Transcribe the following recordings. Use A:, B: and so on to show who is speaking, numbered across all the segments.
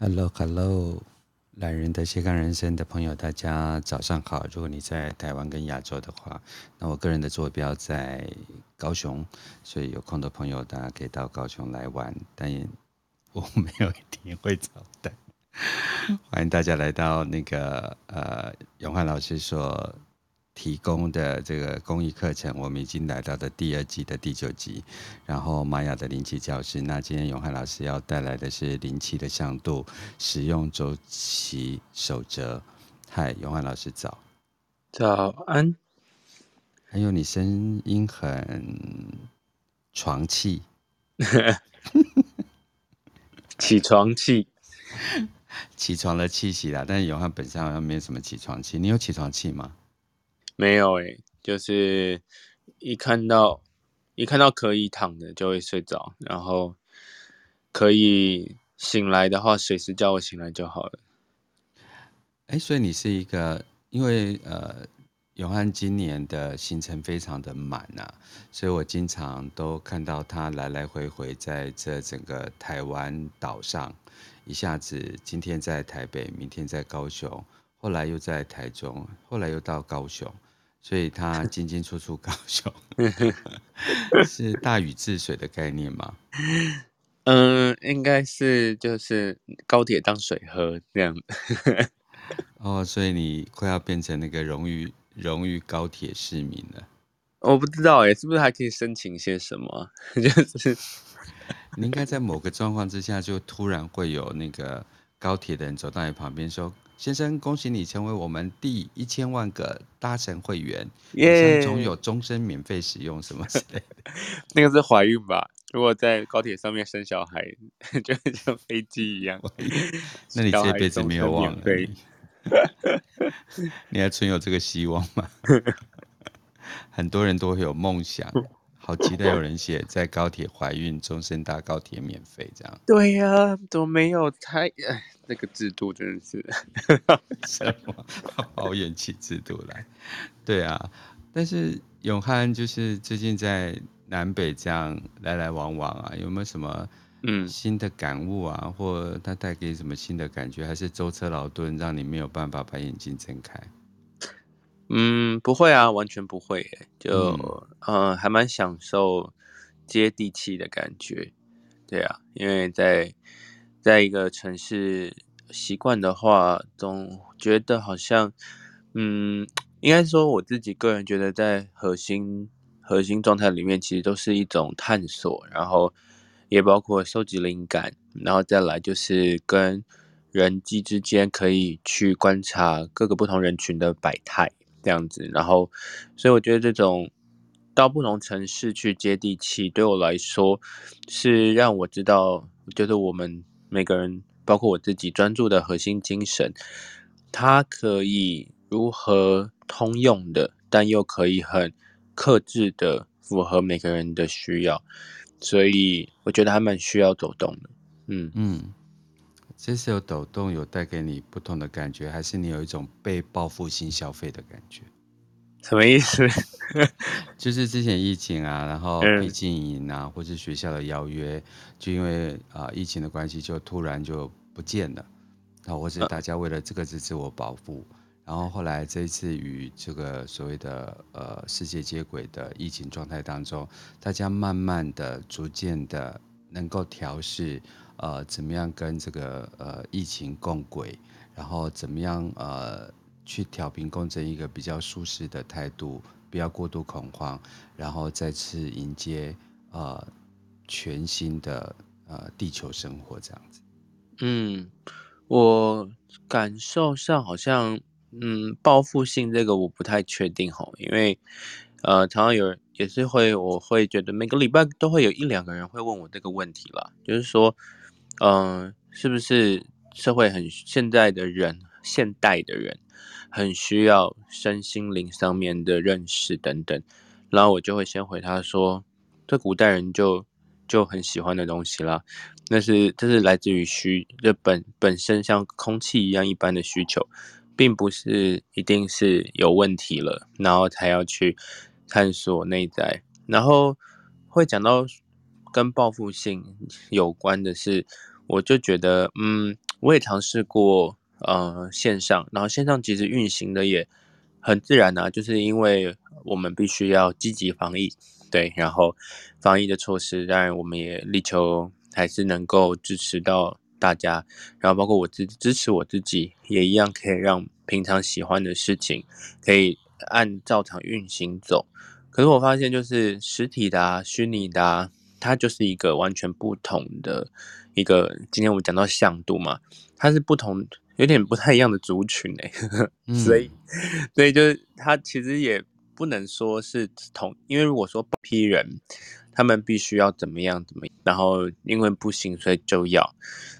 A: Hello，Hello，懒人的斜杠人生的朋友，大家早上好。如果你在台湾跟亚洲的话，那我个人的坐标在高雄，所以有空的朋友大家可以到高雄来玩，但也我没有一定会招待。欢迎大家来到那个呃永汉老师说提供的这个公益课程，我们已经来到的第二季的第九集，然后玛雅的灵气教室。那今天永汉老师要带来的是灵气的向度使用周期守则。嗨，永汉老师早，
B: 早安。
A: 还有你声音很床气，
B: 起床气，
A: 起床的气息啦。但是永汉本身好像没有什么起床气，你有起床气吗？
B: 没有诶、就是一看到一看到可以躺的就会睡着，然后可以醒来的话，随时叫我醒来就好了。
A: 哎，所以你是一个，因为呃，永汉今年的行程非常的满啊，所以我经常都看到他来来回回在这整个台湾岛上，一下子今天在台北，明天在高雄，后来又在台中，后来又到高雄。所以他进进出出高雄，是大禹治水的概念吗？
B: 嗯，应该是就是高铁当水喝这样。
A: 哦，所以你快要变成那个荣誉荣誉高铁市民了。
B: 我不知道哎，是不是还可以申请些什么？就是
A: 你应该在某个状况之下，就突然会有那个高铁的人走到你旁边说。先生，恭喜你成为我们第一千万个搭乘会员，耶！总有终身免费使用什么之类的。
B: 那个是怀孕吧？如果在高铁上面生小孩，就会像飞机一样。
A: 那你这辈子没有忘了？你还存有这个希望吗？很多人都会有梦想。好期待有人写在高铁怀孕，终身搭高铁免费这样。
B: 对呀、啊，都没有太哎，那个制度真的是
A: 什么好远期制度来？对啊，但是永汉就是最近在南北这样来来往往啊，有没有什么嗯新的感悟啊？嗯、或他带给什么新的感觉？还是舟车劳顿让你没有办法把眼睛睁开？
B: 嗯，不会啊，完全不会耶，就嗯、呃，还蛮享受接地气的感觉，对啊，因为在在一个城市习惯的话，总觉得好像，嗯，应该说我自己个人觉得，在核心核心状态里面，其实都是一种探索，然后也包括收集灵感，然后再来就是跟人机之间可以去观察各个不同人群的百态。这样子，然后，所以我觉得这种到不同城市去接地气，对我来说是让我知道，就是我们每个人，包括我自己专注的核心精神，它可以如何通用的，但又可以很克制的符合每个人的需要，所以我觉得还蛮需要走动的。嗯嗯。
A: 这是有抖动，有带给你不同的感觉，还是你有一种被报复性消费的感觉？
B: 什么意思？
A: 就是之前疫情啊，然后毕竟营啊，或是学校的邀约，就因为啊、呃、疫情的关系，就突然就不见了。然后或是大家为了这个是自我保护，然后后来这一次与这个所谓的呃世界接轨的疫情状态当中，大家慢慢的、逐渐的能够调试。呃，怎么样跟这个呃疫情共轨，然后怎么样呃去调频共振一个比较舒适的态度，不要过度恐慌，然后再次迎接呃全新的呃地球生活这样子。
B: 嗯，我感受上好像嗯报复性这个我不太确定哈，因为呃常常有人也是会，我会觉得每个礼拜都会有一两个人会问我这个问题啦，就是说。嗯、是不是社会很现在的人，现代的人很需要身心灵上面的认识等等？然后我就会先回他说，这古代人就就很喜欢的东西啦，那是这是来自于需，就本本身像空气一样一般的需求，并不是一定是有问题了，然后才要去探索内在，然后会讲到。跟报复性有关的是，我就觉得，嗯，我也尝试过呃线上，然后线上其实运行的也很自然啊，就是因为我们必须要积极防疫，对，然后防疫的措施，当然我们也力求还是能够支持到大家，然后包括我自己支持我自己，也一样可以让平常喜欢的事情可以按照常运行走。可是我发现，就是实体的啊，虚拟的啊，它就是一个完全不同的一个。今天我们讲到向度嘛，它是不同，有点不太一样的族群哎、欸，所以，所以就是它其实也不能说是同，因为如果说批人，他们必须要怎么样怎么样，然后因为不行，所以就要。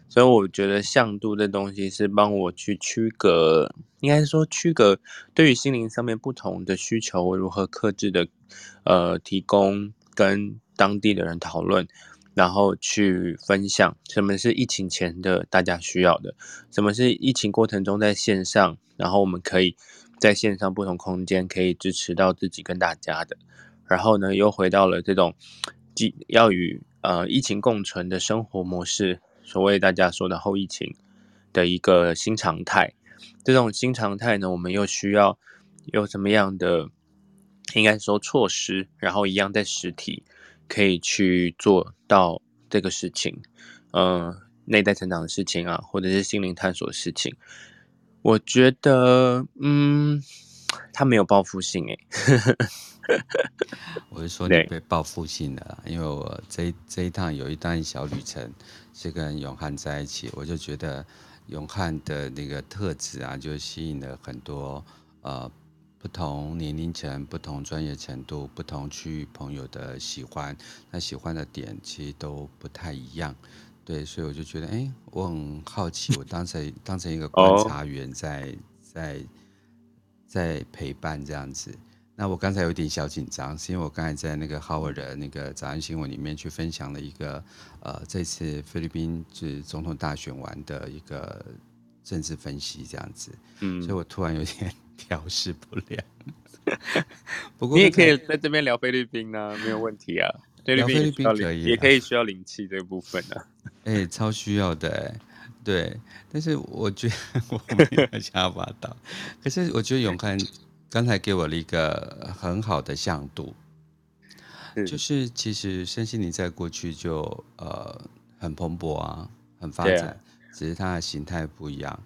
B: 所以我觉得向度这东西是帮我去区隔，应该说区隔对于心灵上面不同的需求，我如何克制的，呃，提供跟当地的人讨论，然后去分享什么是疫情前的大家需要的，什么是疫情过程中在线上，然后我们可以在线上不同空间可以支持到自己跟大家的，然后呢又回到了这种既，要与呃疫情共存的生活模式。所谓大家说的后疫情的一个新常态，这种新常态呢，我们又需要有什么样的应该说措施，然后一样在实体可以去做到这个事情，嗯、呃，内在成长的事情啊，或者是心灵探索的事情，我觉得，嗯，他没有报复性诶。
A: 我是说 你被报复性的，因为我这这一趟有一段小旅程是跟永汉在一起，我就觉得永汉的那个特质啊，就吸引了很多呃不同年龄层、不同专业程度、不同区域朋友的喜欢，那喜欢的点其实都不太一样，对，所以我就觉得，哎，我很好奇，我当成 当成一个观察员在在在陪伴这样子。那我刚才有点小紧张，是因为我刚才在那个 Howard 的那个早安新闻里面去分享了一个，呃，这次菲律宾是总统大选完的一个政治分析这样子，嗯，所以我突然有点调试不了。
B: 不过你也可以在这边聊菲律宾呢、啊，没有问题啊。
A: 聊菲律宾可以，
B: 也可以需要灵气这部分呢、啊。
A: 哎、欸，超需要的，对。但是我觉得我没有想要把到，可是我觉得永汉。刚才给我了一个很好的向度，就是其实身心灵在过去就呃很蓬勃啊，很发展，只是它的形态不一样。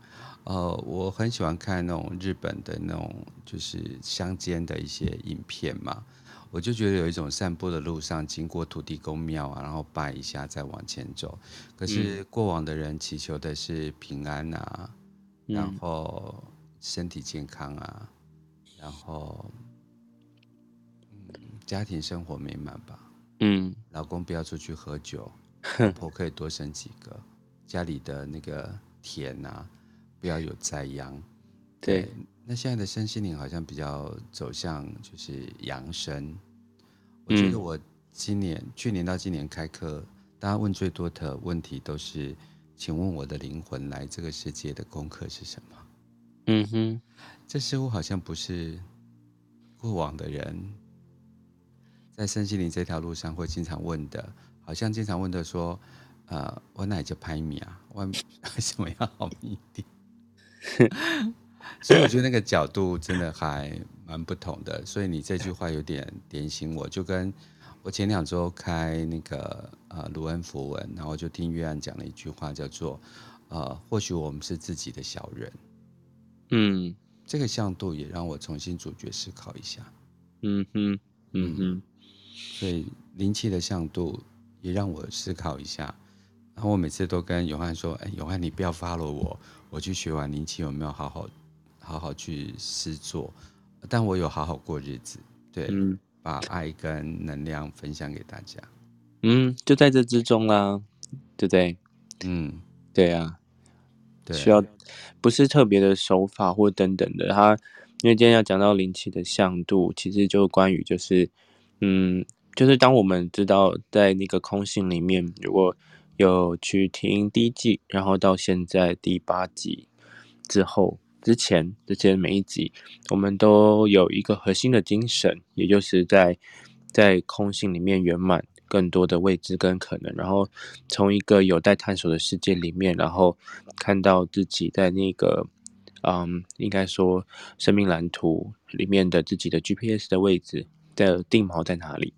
A: 呃，我很喜欢看那种日本的那种就是乡间的一些影片嘛，我就觉得有一种散步的路上经过土地公庙啊，然后拜一下再往前走。可是过往的人祈求的是平安啊，然后身体健康啊。然后，嗯，家庭生活美满吧。嗯，老公不要出去喝酒，老婆可以多生几个。家里的那个田啊，不要有灾殃。对，对，那现在的身心灵好像比较走向就是养生。我觉得我今年、嗯、去年到今年开课，大家问最多的问题都是：请问我的灵魂来这个世界的功课是什么？嗯哼。这似乎好像不是过往的人在身心灵这条路上会经常问的，好像经常问的说：“呃，我哪就拍米啊？我 为什么要好命一点？” 所以我觉得那个角度真的还蛮不同的。所以你这句话有点点醒我，就跟我前两周开那个呃卢恩符文，然后就听约翰讲了一句话，叫做：“呃，或许我们是自己的小人。”嗯。这个向度也让我重新主角思考一下，嗯哼，嗯哼，所以灵气的向度也让我思考一下。然后我每次都跟永汉说：“哎，永汉，你不要 follow 我，我去学完灵气有没有好好好好去施做？但我有好好过日子，对，嗯、把爱跟能量分享给大家。
B: 嗯，就在这之中啦，对不对？嗯，对啊。”需要不是特别的手法或等等的，他因为今天要讲到灵气的向度，其实就关于就是，嗯，就是当我们知道在那个空性里面，如果有去听第一季，然后到现在第八集之后之前之前每一集，我们都有一个核心的精神，也就是在在空性里面圆满更多的未知跟可能，然后从一个有待探索的世界里面，然后看到自己在那个，嗯，应该说生命蓝图里面的自己的 GPS 的位置的定锚在哪里？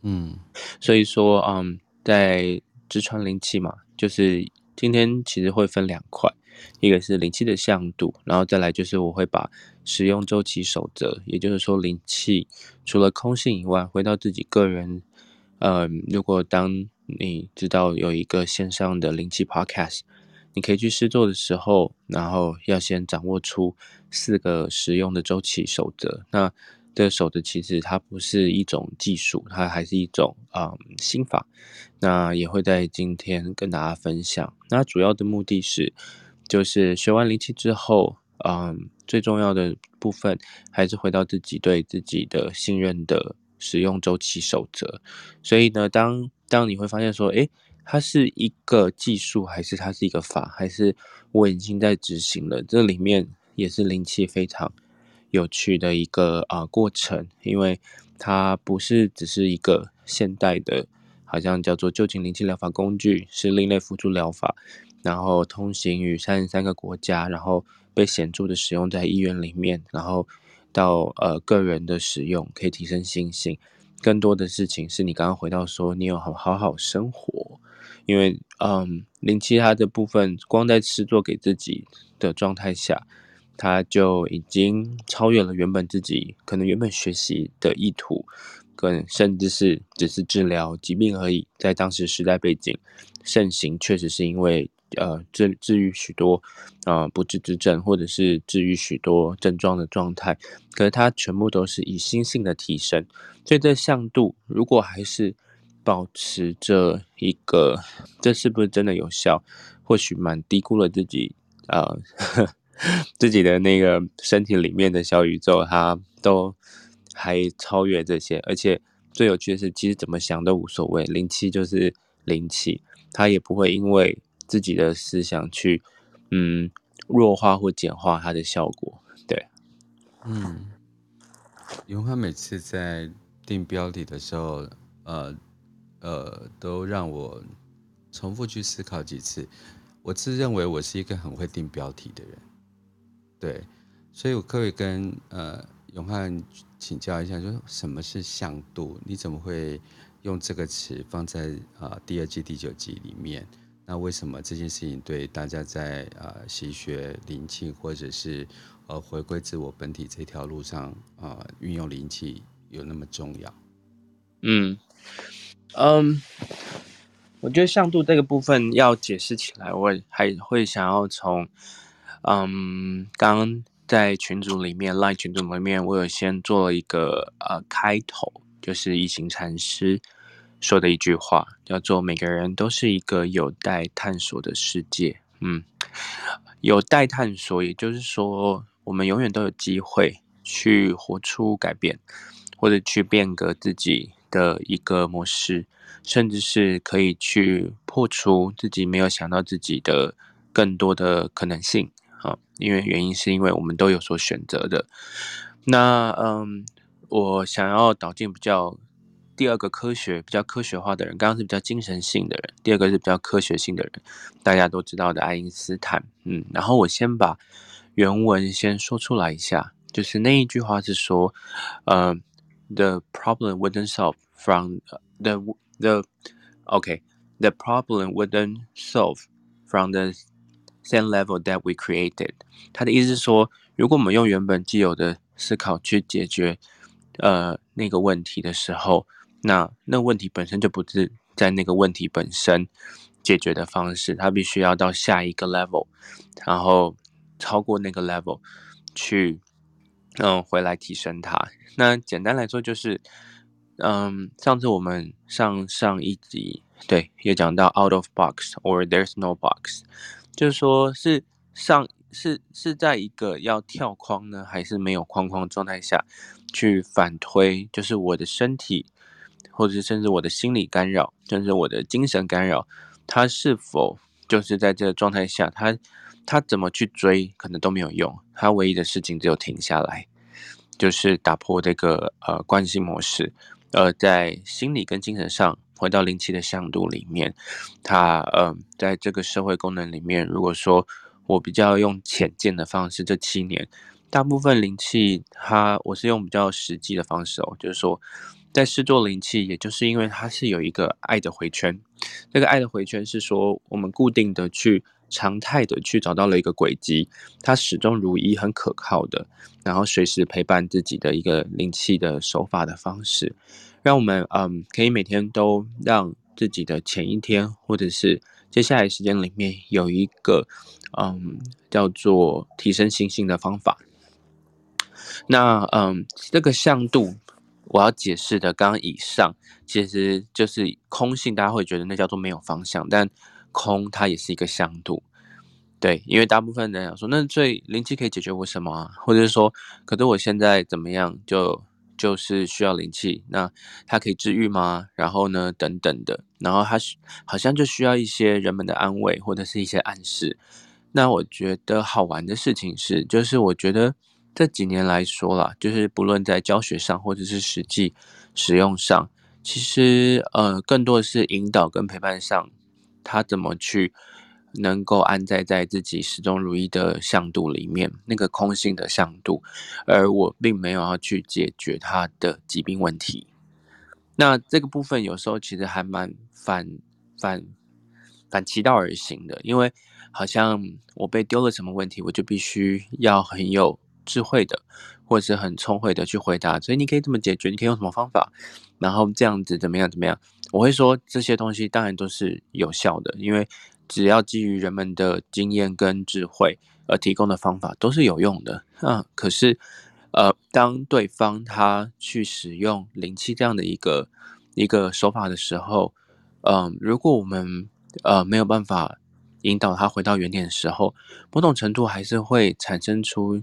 A: 嗯，
B: 所以说，嗯，在直传灵气嘛，就是今天其实会分两块，一个是灵气的向度，然后再来就是我会把使用周期守则，也就是说灵气除了空性以外，回到自己个人。呃，如果当你知道有一个线上的灵气 Podcast，你可以去试做的时候，然后要先掌握出四个使用的周期守则。那这个守则其实它不是一种技术，它还是一种啊、嗯、心法。那也会在今天跟大家分享。那主要的目的是，就是学完灵气之后，嗯，最重要的部分还是回到自己对自己的信任的。使用周期守则，所以呢，当当你会发现说，诶，它是一个技术，还是它是一个法，还是我已经在执行了？这里面也是灵气非常有趣的一个啊、过程，因为它不是只是一个现代的，好像叫做就近灵气疗法工具，是另类辅助疗法，然后通行于三十三个国家，然后被显著的使用在医院里面，然后。到呃个人的使用可以提升信心，更多的事情是你刚刚回到说你有好好好生活，因为嗯灵气它的部分光在吃做给自己的状态下，他就已经超越了原本自己可能原本学习的意图，跟甚至是只是治疗疾病而已，在当时时代背景盛行，确实是因为。呃，治治愈许多啊、呃、不治之症，或者是治愈许多症状的状态，可是它全部都是以心性的提升。所以这向度如果还是保持着一个，这是不是真的有效？或许蛮低估了自己啊、呃，自己的那个身体里面的小宇宙，它都还超越这些。而且最有趣的是，其实怎么想都无所谓，灵气就是灵气，它也不会因为。自己的思想去，嗯，弱化或简化它的效果，对，
A: 嗯，永汉每次在定标题的时候，呃，呃，都让我重复去思考几次。我自认为我是一个很会定标题的人，对，所以我可以跟呃永汉请教一下，就是什么是向度？你怎么会用这个词放在啊、呃、第二季第九集里面？那为什么这件事情对大家在呃习学灵气或者是呃回归自我本体这条路上啊、呃、运用灵气有那么重要？
B: 嗯嗯，我觉得向度这个部分要解释起来，我还会想要从嗯刚刚在群组里面 Line 群组里面，我有先做了一个呃开头，就是一行禅师。说的一句话叫做“每个人都是一个有待探索的世界”。嗯，有待探索，也就是说，我们永远都有机会去活出改变，或者去变革自己的一个模式，甚至是可以去破除自己没有想到自己的更多的可能性。啊，因为原因是因为我们都有所选择的。那嗯，我想要导进比较。第二个科学比较科学化的人，刚刚是比较精神性的人，第二个是比较科学性的人，大家都知道的爱因斯坦。嗯，然后我先把原文先说出来一下，就是那一句话是说，呃，the problem wouldn't solve from the the OK，the problem wouldn't solve from the same level that we created。他的意思是说，如果我们用原本既有的思考去解决呃那个问题的时候，那那问题本身就不是在那个问题本身解决的方式，它必须要到下一个 level，然后超过那个 level 去，嗯，回来提升它。那简单来说就是，嗯，上次我们上上一集对也讲到 out of box or there's no box，就是说是上是是在一个要跳框呢，还是没有框框状态下去反推，就是我的身体。或者甚至我的心理干扰，甚至我的精神干扰，他是否就是在这个状态下，他他怎么去追，可能都没有用。他唯一的事情只有停下来，就是打破这个呃惯性模式，呃，在心理跟精神上回到灵气的向度里面，它呃，在这个社会功能里面，如果说我比较用浅见的方式，这七年大部分灵气，它我是用比较实际的方式哦，就是说在试做灵气，也就是因为它是有一个爱的回圈，这个爱的回圈是说我们固定的去常态的去找到了一个轨迹，它始终如一，很可靠的，然后随时陪伴自己的一个灵气的手法的方式。让我们嗯，可以每天都让自己的前一天，或者是接下来时间里面有一个嗯，叫做提升心性的方法。那嗯，这个向度我要解释的，刚刚以上其实就是空性，大家会觉得那叫做没有方向，但空它也是一个向度。对，因为大部分人想说，那最灵气可以解决我什么啊？或者是说，可是我现在怎么样就？就是需要灵气，那它可以治愈吗？然后呢，等等的，然后它好像就需要一些人们的安慰或者是一些暗示。那我觉得好玩的事情是，就是我觉得这几年来说啦，就是不论在教学上或者是实际使用上，其实呃，更多的是引导跟陪伴上，他怎么去。能够安在在自己始终如一的向度里面，那个空性的向度，而我并没有要去解决他的疾病问题。那这个部分有时候其实还蛮反反反其道而行的，因为好像我被丢了什么问题，我就必须要很有智慧的，或者是很聪慧的去回答。所以你可以这么解决，你可以用什么方法，然后这样子怎么样怎么样？我会说这些东西当然都是有效的，因为。只要基于人们的经验跟智慧而提供的方法都是有用的，嗯，可是，呃，当对方他去使用灵气这样的一个一个手法的时候，嗯、如果我们呃没有办法引导他回到原点的时候，某种程度还是会产生出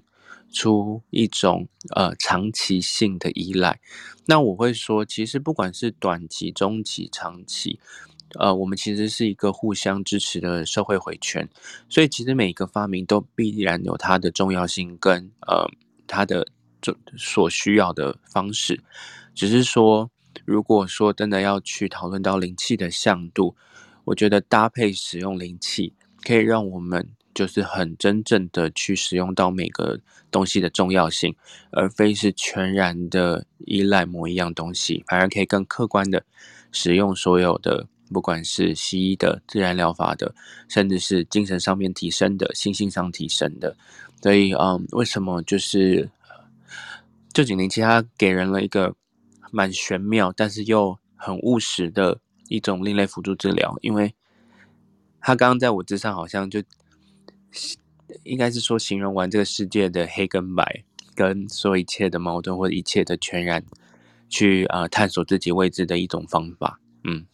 B: 出一种呃长期性的依赖。那我会说，其实不管是短期、中期、长期。呃，我们其实是一个互相支持的社会回圈，所以其实每一个发明都必然有它的重要性跟呃它的所需要的方式。只是说，如果说真的要去讨论到灵气的向度，我觉得搭配使用灵气，可以让我们就是很真正的去使用到每个东西的重要性，而非是全然的依赖某一样东西，反而可以更客观的使用所有的。不管是西医的、自然疗法的，甚至是精神上面提升的、心性上提升的，所以，嗯，为什么就是臼井灵气它给人了一个蛮玄妙，但是又很务实的一种另类辅助治疗？因为他刚刚在我之上，好像就应该是说形容完这个世界的黑跟白，跟所有一切的矛盾或者一切的全然，去啊、呃、探索自己位置的一种方法，嗯。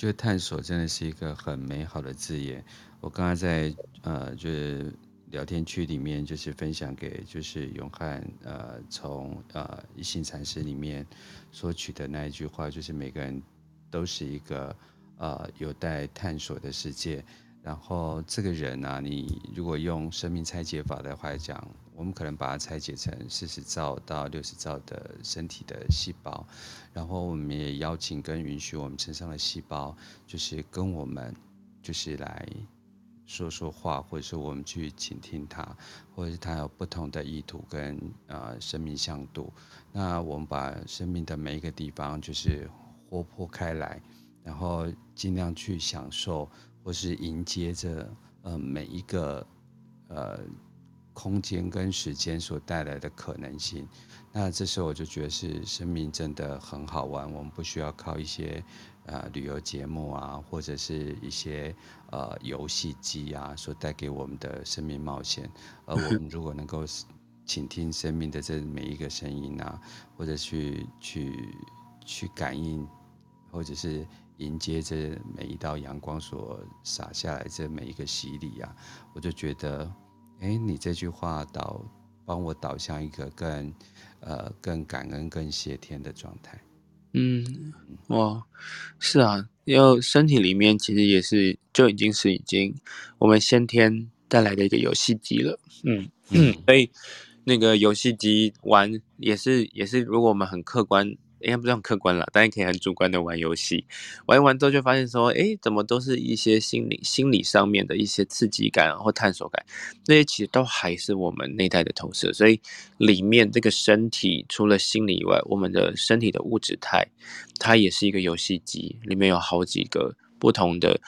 A: 觉得探索真的是一个很美好的字眼。我刚刚在呃，就是聊天区里面，就是分享给就是永汉呃，从呃一心禅师里面所取的那一句话，就是每个人都是一个呃有待探索的世界。然后这个人啊，你如果用生命拆解法的话来讲，我们可能把它拆解成四十兆到六十兆的身体的细胞，然后我们也邀请跟允许我们身上的细胞，就是跟我们就是来说说话，或者是我们去倾听它，或者是它有不同的意图跟呃生命向度。那我们把生命的每一个地方就是活泼开来，然后尽量去享受。或是迎接着呃每一个呃空间跟时间所带来的可能性，那这时候我就觉得是生命真的很好玩。我们不需要靠一些呃旅游节目啊，或者是一些呃游戏机啊所带给我们的生命冒险。而我们如果能够倾听生命的这每一个声音啊，或者去去去感应，或者是。迎接这每一道阳光所洒下来，这每一个洗礼啊，我就觉得，哎，你这句话导帮我导向一个更呃更感恩、更谢天的状态。
B: 嗯，哇，是啊，因为身体里面其实也是就已经是已经我们先天带来的一个游戏机了。嗯嗯，所以那个游戏机玩也是也是，如果我们很客观应该不是很客观了，但也可以很主观的玩游戏。玩一玩之后就发现说，哎，怎么都是一些心理心理上面的一些刺激感或探索感，那些其实都还是我们内在的投射。所以里面这个身体除了心理以外，我们的身体的物质态，它也是一个游戏机，里面有好几个。不同的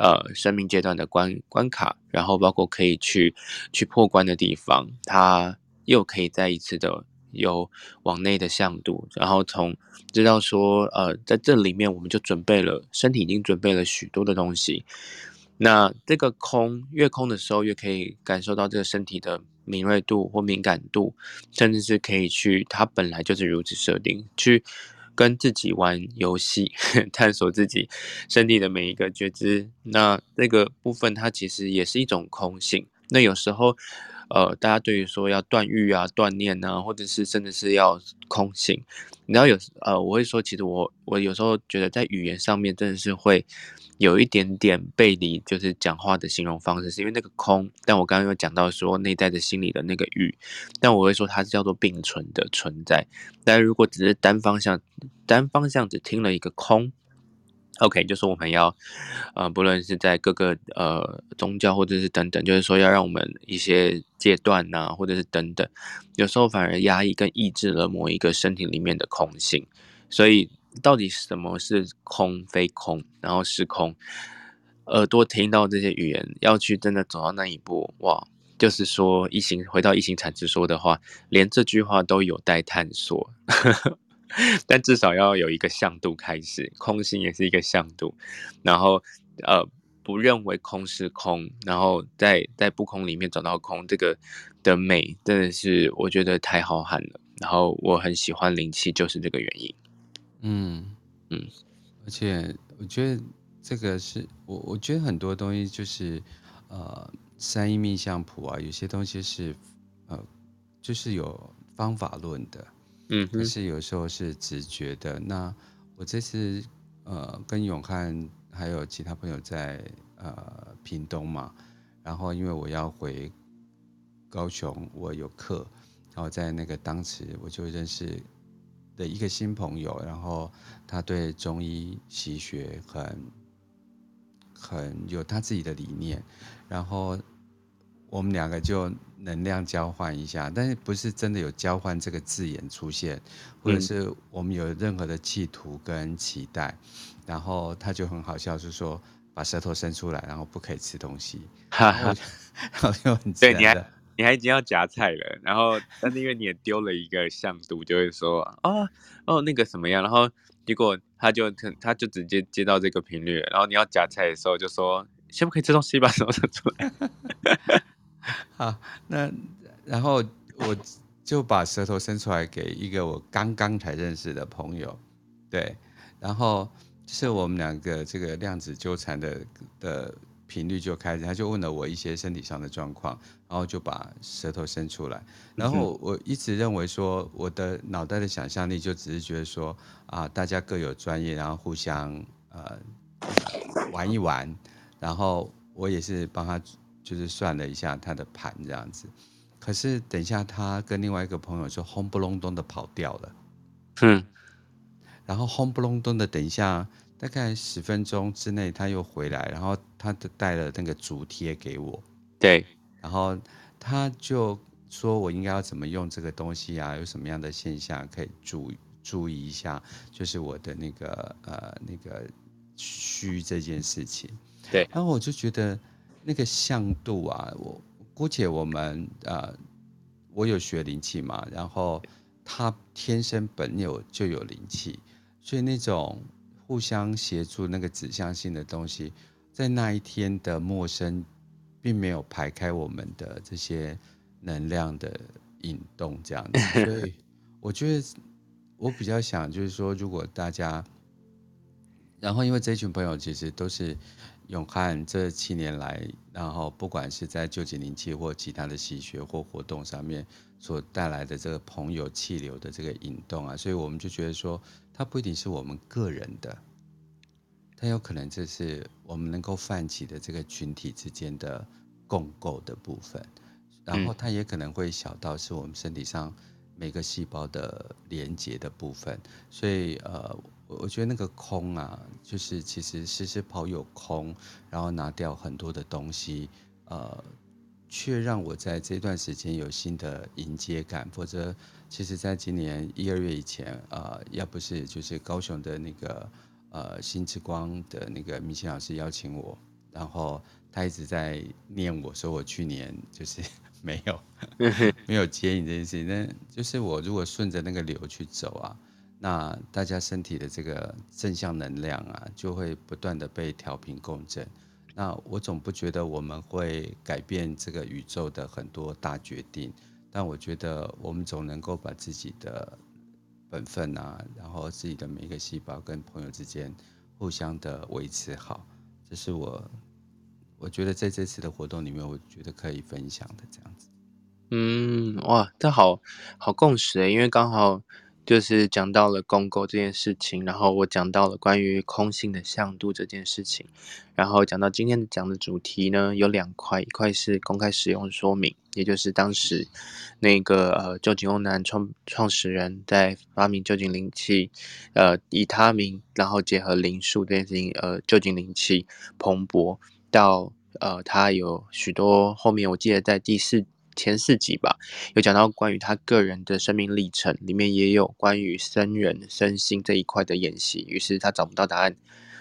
B: 呃生命阶段的关关卡，然后包括可以去去破关的地方，它又可以再一次的有往内的向度，然后从知道说呃在这里面我们就准备了身体已经准备了许多的东西，那这个空越空的时候，越可以感受到这个身体的敏锐度或敏感度，甚至是可以去它本来就是如此设定去。跟自己玩游戏，探索自己身体的每一个觉知，那这个部分它其实也是一种空性。那有时候，呃，大家对于说要断欲啊、断念啊，或者是甚至是要空性，你知道有呃，我会说，其实我我有时候觉得在语言上面真的是会。有一点点背离，就是讲话的形容方式，是因为那个空。但我刚刚有讲到说内在的心理的那个欲，但我会说它是叫做并存的存在。但如果只是单方向，单方向只听了一个空，OK，就是我们要，呃，不论是在各个呃宗教或者是等等，就是说要让我们一些阶段呐、或者是等等，有时候反而压抑跟抑制了某一个身体里面的空性，所以。到底什么是空非空，然后是空？耳朵听到这些语言，要去真的走到那一步，哇！就是说，一行回到一行禅师说的话，连这句话都有待探索。但至少要有一个向度开始，空性也是一个向度。然后，呃，不认为空是空，然后在在不空里面找到空，这个的美真的是我觉得太浩瀚了。然后我很喜欢灵气，就是这个原因。
A: 嗯嗯，而且我觉得这个是我我觉得很多东西就是呃三一命相谱啊，有些东西是呃就是有方法论的，嗯，但是有时候是直觉的。那我这次呃跟永汉还有其他朋友在呃屏东嘛，然后因为我要回高雄，我有课，然后在那个当时我就认识。的一个新朋友，然后他对中医习学很很有他自己的理念，然后我们两个就能量交换一下，但是不是真的有交换这个字眼出现，或者是我们有任何的企图跟期待，然后他就很好笑，就是说把舌头伸出来，然后不可以吃东西，哈哈，然后就很对你还。
B: 你还已经要夹菜了，然后但是因为你也丢了一个向度，就会说哦哦那个什么样，然后结果他就他就直接接到这个频率，然后你要夹菜的时候就说先不可以吃东西，把手伸出来。
A: 好，那然后我就把舌头伸出来给一个我刚刚才认识的朋友，对，然后是我们两个这个量子纠缠的的。频率就开始，他就问了我一些身体上的状况，然后就把舌头伸出来。然后我一直认为说，我的脑袋的想象力就只是觉得说，啊，大家各有专业，然后互相呃玩一玩。然后我也是帮他就是算了一下他的盘这样子。可是等一下他跟另外一个朋友就轰不隆咚的跑掉了，嗯，然后轰不隆咚的等一下。大概十分钟之内，他又回来，然后他带了那个足贴给我，
B: 对，
A: 然后他就说我应该要怎么用这个东西啊？有什么样的现象可以注注意一下？就是我的那个呃那个虚这件事情，
B: 对，
A: 然后我就觉得那个向度啊，我姑且我们呃我有学灵气嘛，然后他天生本有就有灵气，所以那种。互相协助那个指向性的东西，在那一天的陌生，并没有排开我们的这些能量的引动，这样子。所以我觉得我比较想就是说，如果大家，然后因为这群朋友其实都是永汉这七年来，然后不管是在旧景灵气或其他的喜学或活动上面所带来的这个朋友气流的这个引动啊，所以我们就觉得说。它不一定是我们个人的，它有可能这是我们能够泛起的这个群体之间的共构的部分，然后它也可能会小到是我们身体上每个细胞的连接的部分。所以呃，我觉得那个空啊，就是其实时时跑有空，然后拿掉很多的东西，呃，却让我在这段时间有新的迎接感。否则，其实在今年一二月以前，呃，要不是就是高雄的那个呃新之光的那个明星老师邀请我，然后他一直在念我说我去年就是。没有，没有接你这件事情。那就是我如果顺着那个流去走啊，那大家身体的这个正向能量啊，就会不断的被调频共振。那我总不觉得我们会改变这个宇宙的很多大决定，但我觉得我们总能够把自己的本分啊，然后自己的每一个细胞跟朋友之间互相的维持好，这是我。我觉得在这次的活动里面，我觉得可以分享的这样子。
B: 嗯，哇，这好好共识诶，因为刚好就是讲到了共构这件事情，然后我讲到了关于空性的向度这件事情，然后讲到今天讲的主题呢，有两块，一块是公开使用说明，也就是当时那个呃旧井瓮男创创始人在发明旧井灵气，呃以他名，然后结合灵数这件事情，呃旧井灵气蓬勃。到呃，他有许多后面，我记得在第四前四集吧，有讲到关于他个人的生命历程，里面也有关于僧人身心这一块的演习。于是他找不到答案，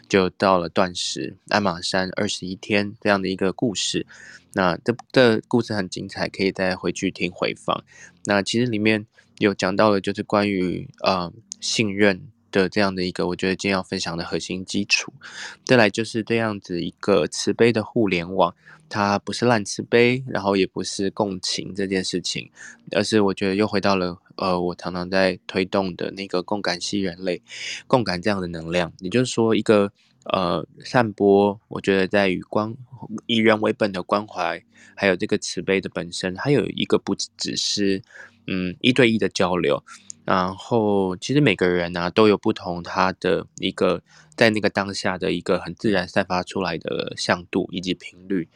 B: 就到了断食鞍马山二十一天这样的一个故事。那这这故事很精彩，可以再回去听回放。那其实里面有讲到的，就是关于呃信任。的这样的一个，我觉得今天要分享的核心基础，再来就是这样子一个慈悲的互联网，它不是烂慈悲，然后也不是共情这件事情，而是我觉得又回到了呃，我常常在推动的那个共感系人类，共感这样的能量，也就是说一个呃散播，我觉得在于关以人为本的关怀，还有这个慈悲的本身，还有一个不只是嗯一对一的交流。然后，其实每个人呢、都有不同他的一个在那个当下的一个很自然散发出来的向度以及频率。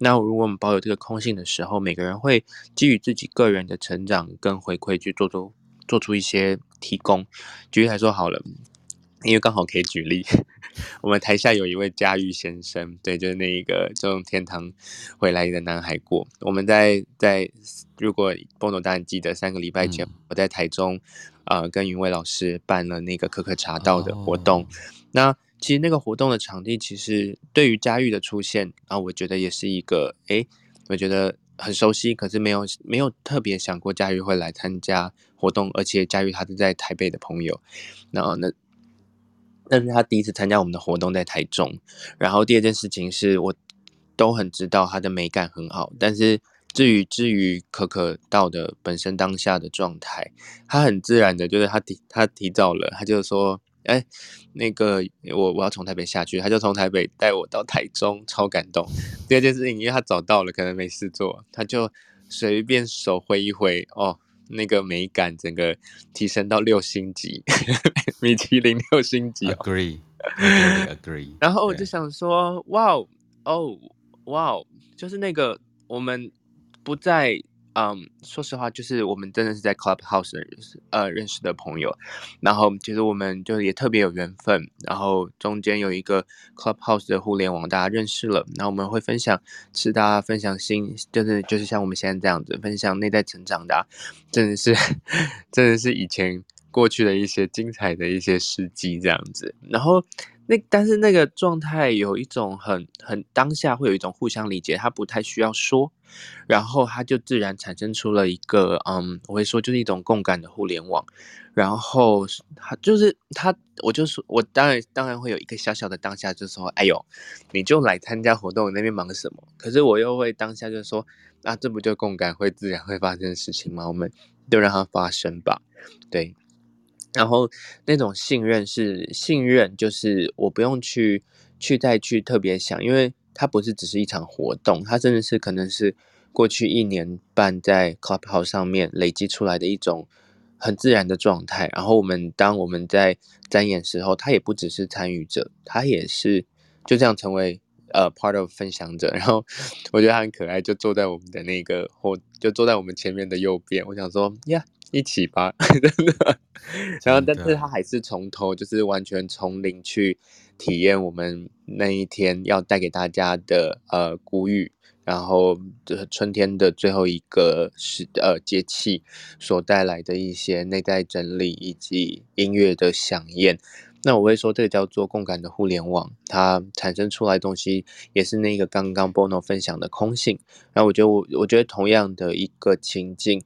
B: 那如果我们保有这个空性的时候，每个人会基于自己个人的成长跟回馈去做出做出一些提供。举例来说好了，因为刚好可以举例。我们台下有一位嘉玉先生，对，就是那一个从天堂回来的男孩过。我们在在，如果波诺大然记得，三个礼拜前、嗯、我在台中，呃，跟云伟老师办了那个可可茶道的活动。哦、那其实那个活动的场地，其实对于嘉玉的出现啊，我觉得也是一个，诶，我觉得很熟悉，可是没有没有特别想过嘉玉会来参加活动，而且嘉玉他是在台北的朋友，然后那。但是他第一次参加我们的活动在台中，然后第二件事情是我都很知道他的美感很好，但是至于至于可可道的本身当下的状态，他很自然的就是他提他提早了，他就说，哎，那个我我要从台北下去，他就从台北带我到台中，超感动。第二件事情，因为他早到了，可能没事做，他就随便手挥一挥，哦。那个美感整个提升到六星级，米其林六星级。
A: Agree，agree。
B: 然后我就想说，哇哦，哇哦，就是那个我们不再。嗯，说实话，就是我们真的是在 Clubhouse 认识呃认识的朋友，然后其实我们就也特别有缘分，然后中间有一个 Clubhouse 的互联网，大家认识了，然后我们会分享，是大家分享心，就是就是像我们现在这样子分享内在成长的，真的是 真的是以前过去的一些精彩的一些事迹这样子，然后。那但是那个状态有一种很很当下会有一种互相理解，他不太需要说，然后他就自然产生出了一个嗯，我会说就是一种共感的互联网，然后他就是他，我就说我当然当然会有一个小小的当下，就说哎呦，你就来参加活动，那边忙什么？可是我又会当下就说，那、啊、这不就共感会自然会发生的事情吗？我们就让它发生吧，对。然后那种信任是信任，就是我不用去去再去特别想，因为它不是只是一场活动，它真的是可能是过去一年半在 Clubhouse 上面累积出来的一种很自然的状态。然后我们当我们在展演时候，他也不只是参与者，他也是就这样成为呃 part of 分享者。然后我觉得他很可爱，就坐在我们的那个或就坐在我们前面的右边。我想说呀。一起吧，真的。然后，但是他还是从头，就是完全从零去体验我们那一天要带给大家的呃古语，然后春天的最后一个是呃节气所带来的一些内在整理以及音乐的响宴。那我会说，这个叫做共感的互联网，它产生出来的东西也是那个刚刚 Bono 分享的空性。然后我觉得我我觉得同样的一个情境。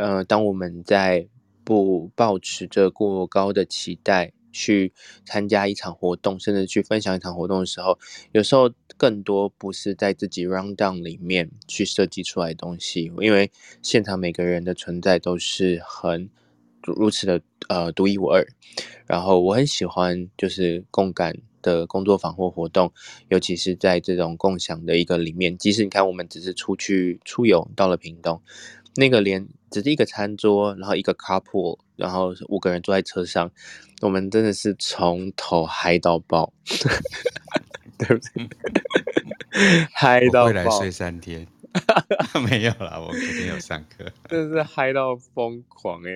B: 呃，当我们在不抱持着过高的期待去参加一场活动，甚至去分享一场活动的时候，有时候更多不是在自己 run down 里面去设计出来的东西，因为现场每个人的存在都是很如此的呃独一无二。然后我很喜欢就是共感的工作坊或活动，尤其是在这种共享的一个里面，即使你看我们只是出去出游到了屏东，那个连。只是一个餐桌，然后一个 carpool，然后五个人坐在车上，我们真的是从头嗨到爆，对不对？嗨到爆！
A: 未来睡三天，没有啦，我肯定有上课。
B: 真的是嗨到疯狂哎！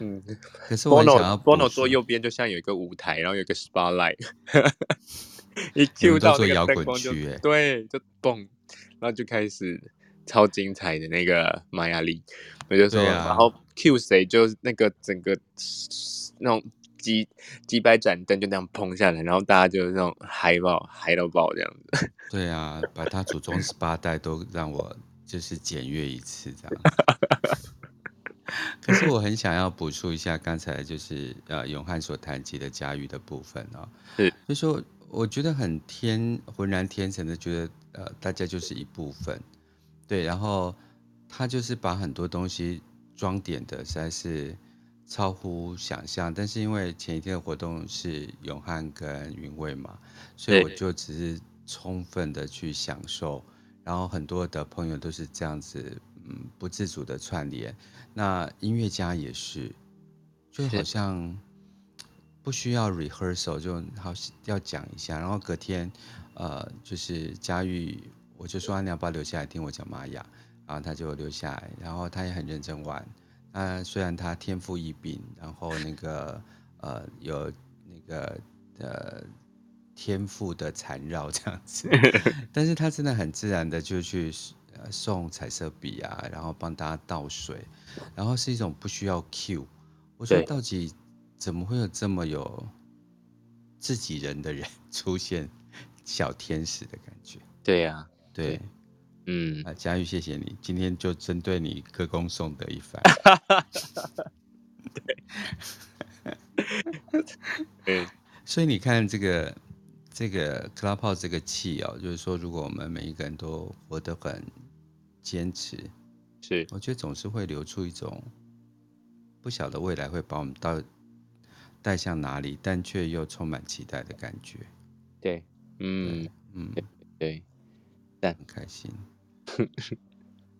B: 嗯，
A: 可是我想要
B: Bono 坐右边，就像有一个舞台，然后有一个 spotlight，一 Q 到那个灯光就对，就嘣，然后就开始。超精彩的那个玛雅历，我就说，啊、然后 Q 谁就那个整个那种几几百盏灯就那样砰下来，然后大家就那种嗨爆嗨到爆这样子。
A: 对啊，把他祖宗十八代都让我就是检阅一次这样。可是我很想要补述一下刚才就是呃永汉所谈及的家喻的部分啊、哦，
B: 是，
A: 就说我觉得很天浑然天成的觉得呃大家就是一部分。对，然后他就是把很多东西装点的实在是超乎想象，但是因为前一天的活动是永汉跟云蔚嘛，所以我就只是充分的去享受，然后很多的朋友都是这样子，嗯，不自主的串联，那音乐家也是，就好像不需要 rehearsal 就好要讲一下，然后隔天，呃，就是嘉玉。我就说你要不要留下来听我讲玛雅，然后他就留下来，然后他也很认真玩。那虽然他天赋异禀，然后那个呃有那个呃天赋的缠绕这样子，但是他真的很自然的就去呃送彩色笔啊，然后帮大家倒水，然后是一种不需要 cue。我说到底怎么会有这么有自己人的人 出现，小天使的感觉？
B: 对呀、啊。
A: 对，
B: 嗯，
A: 啊，佳玉，谢谢你，今天就针对你歌功颂德一番。
B: 对，
A: 所以你看这个这个 Clubhouse 这个气哦，就是说，如果我们每一个人都活得很坚持，
B: 是，
A: 我觉得总是会流出一种不晓得未来会把我们到带向哪里，但却又充满期待的感觉。
B: 对，嗯，嗯，对。
A: 但很开心，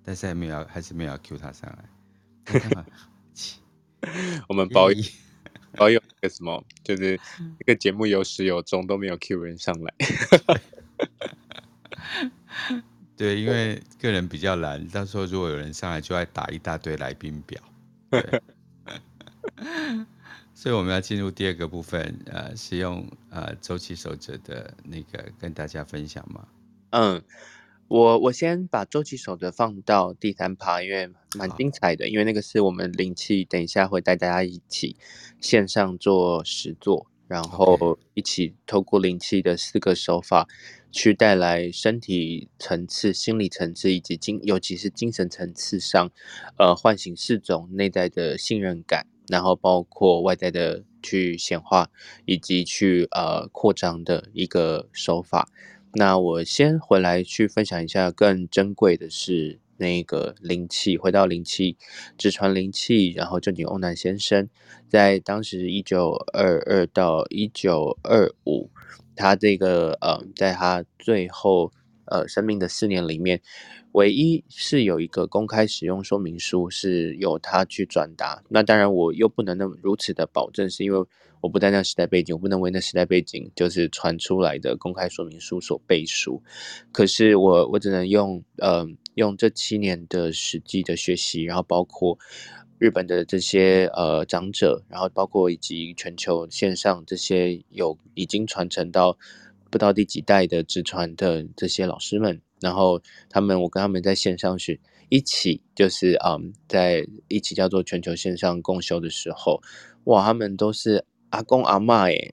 A: 但是还没有，还是没有 Q 他上来。
B: 我们保有保有个什么，就是这个节目有始有终都没有 Q 人上来。
A: 对，因为个人比较懒，到时候如果有人上来，就要打一大堆来宾表。对，所以我们要进入第二个部分，呃，使用呃周期守则的那个跟大家分享嘛。
B: 嗯，我我先把周棋手的放到第三趴，因为蛮精彩的，因为那个是我们灵气，等一下会带大家一起线上做实做，然后一起透过灵气的四个手法，去带来身体层次、心理层次以及精，尤其是精神层次上，呃，唤醒四种内在的信任感，然后包括外在的去显化以及去呃扩张的一个手法。那我先回来去分享一下，更珍贵的是那个灵气，回到灵气，只传灵气，然后正井欧南先生在当时一九二二到一九二五，他这个呃，在他最后呃生命的四年里面，唯一是有一个公开使用说明书是由他去转达。那当然我又不能那么如此的保证，是因为。我不在那时代背景，我不能为那时代背景就是传出来的公开说明书所背书。可是我我只能用呃用这七年的实际的学习，然后包括日本的这些呃长者，然后包括以及全球线上这些有已经传承到不知道第几代的直传的这些老师们，然后他们我跟他们在线上学，一起就是嗯在一起叫做全球线上共修的时候，哇，他们都是阿公阿嬷耶，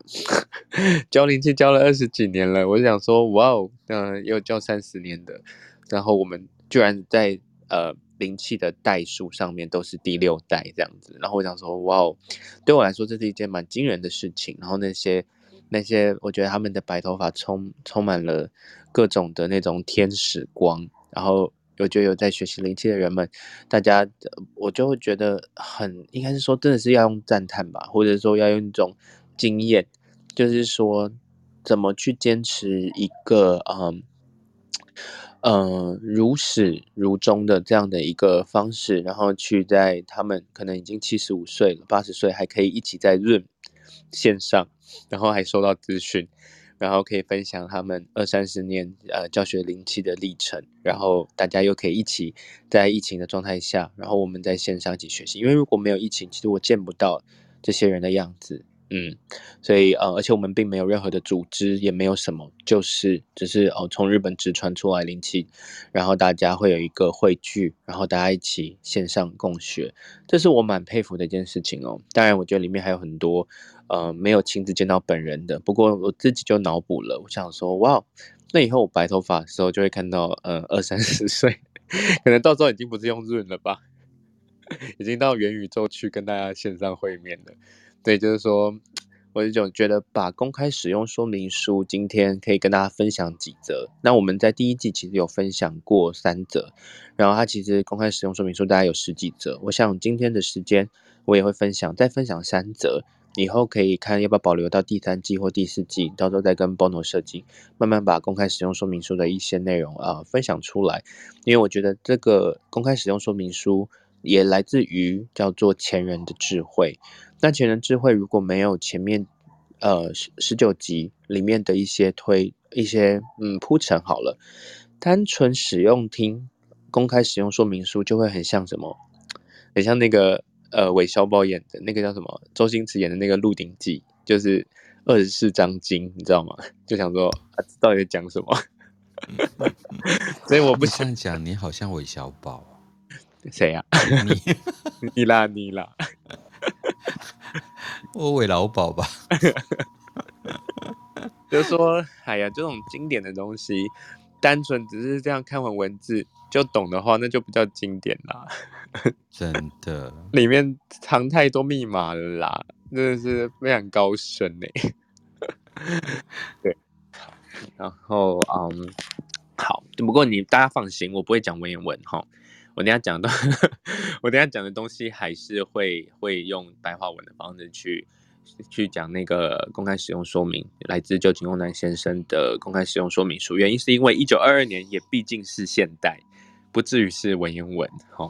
B: 教灵气教了二十几年了，我想说哇哦，嗯、呃，又教三十年的，然后我们居然在呃。灵气的代数上面都是第六代这样子，然后我想说，哇哦，对我来说这是一件蛮惊人的事情。然后那些那些，我觉得他们的白头发充充满了各种的那种天使光。然后我觉得有在学习灵气的人们，大家我就会觉得很应该是说，真的是要用赞叹吧，或者说要用一种经验，就是说怎么去坚持一个嗯。呃，如始如终的这样的一个方式，然后去在他们可能已经七十五岁了、八十岁，还可以一起在润线上，然后还收到资讯，然后可以分享他们二三十年呃教学灵气的历程，然后大家又可以一起在疫情的状态下，然后我们在线上一起学习。因为如果没有疫情，其实我见不到这些人的样子。嗯，所以呃，而且我们并没有任何的组织，也没有什么，就是只是哦，从日本直传出来灵气，然后大家会有一个汇聚，然后大家一起线上共学，这是我蛮佩服的一件事情哦。当然，我觉得里面还有很多呃没有亲自见到本人的，不过我自己就脑补了，我想说，哇，那以后我白头发的时候就会看到呃二三十岁，可能到时候已经不是用润了吧，已经到元宇宙去跟大家线上会面了。对，就是说，我就觉得把公开使用说明书今天可以跟大家分享几则。那我们在第一季其实有分享过三则，然后它其实公开使用说明书大概有十几则。我想今天的时间我也会分享，再分享三则，以后可以看要不要保留到第三季或第四季，到时候再跟 Bono 设计慢慢把公开使用说明书的一些内容啊、分享出来。因为我觉得这个公开使用说明书也来自于叫做前人的智慧。那前人智慧如果没有前面，呃十十九集里面的一些推一些嗯铺陈好了，单纯使用听公开使用说明书就会很像什么，很像那个呃韦小宝演的那个叫什么，周星驰演的那个《鹿鼎记》，就是二十四章经，你知道吗？就想说啊，到底在讲什么？所以我不想
A: 讲，你好像韦小宝，
B: 谁呀？你你啦你啦。
A: 我韦老宝吧，
B: 就是说，哎呀，这种经典的东西，单纯只是这样看完文字就懂的话，那就不叫经典啦。
A: 真的，
B: 里面藏太多密码了啦，真的是非常高深呢。对，然后嗯，好，不过你大家放心，我不会讲文言文哈。我等下讲的，我等下讲的东西还是会会用白话文的方式去去讲那个公开使用说明，来自旧井公男先生的公开使用说明书。原因是因为一九二二年也毕竟是现代，不至于是文言文。哈，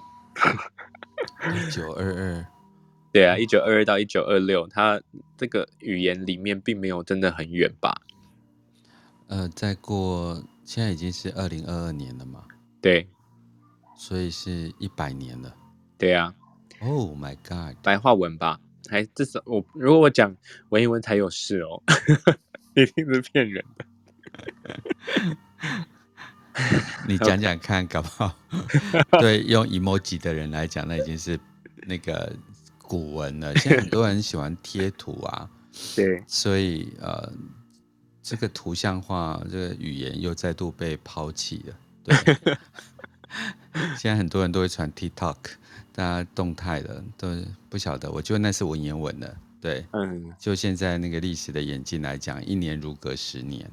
A: 一九二二，
B: 对啊，一九二二到一九二六，它这个语言里面并没有真的很远吧？
A: 呃，再过现在已经是二零二二年了嘛？
B: 对。
A: 所以是一百年了，
B: 对啊。
A: Oh my god，
B: 白话文吧，还至少我如果我讲文言文才有事哦，一定是骗人的。
A: 你讲讲看，搞不好 对用 emoji 的人来讲，那已经是那个古文了。现在很多人喜欢贴图啊，
B: 对，
A: 所以呃，这个图像化这个语言又再度被抛弃了，对。现在很多人都会传 TikTok，大家动态的都不晓得，我觉得那是文言文的，对，嗯，就现在那个历史的演进来讲，一年如隔十年，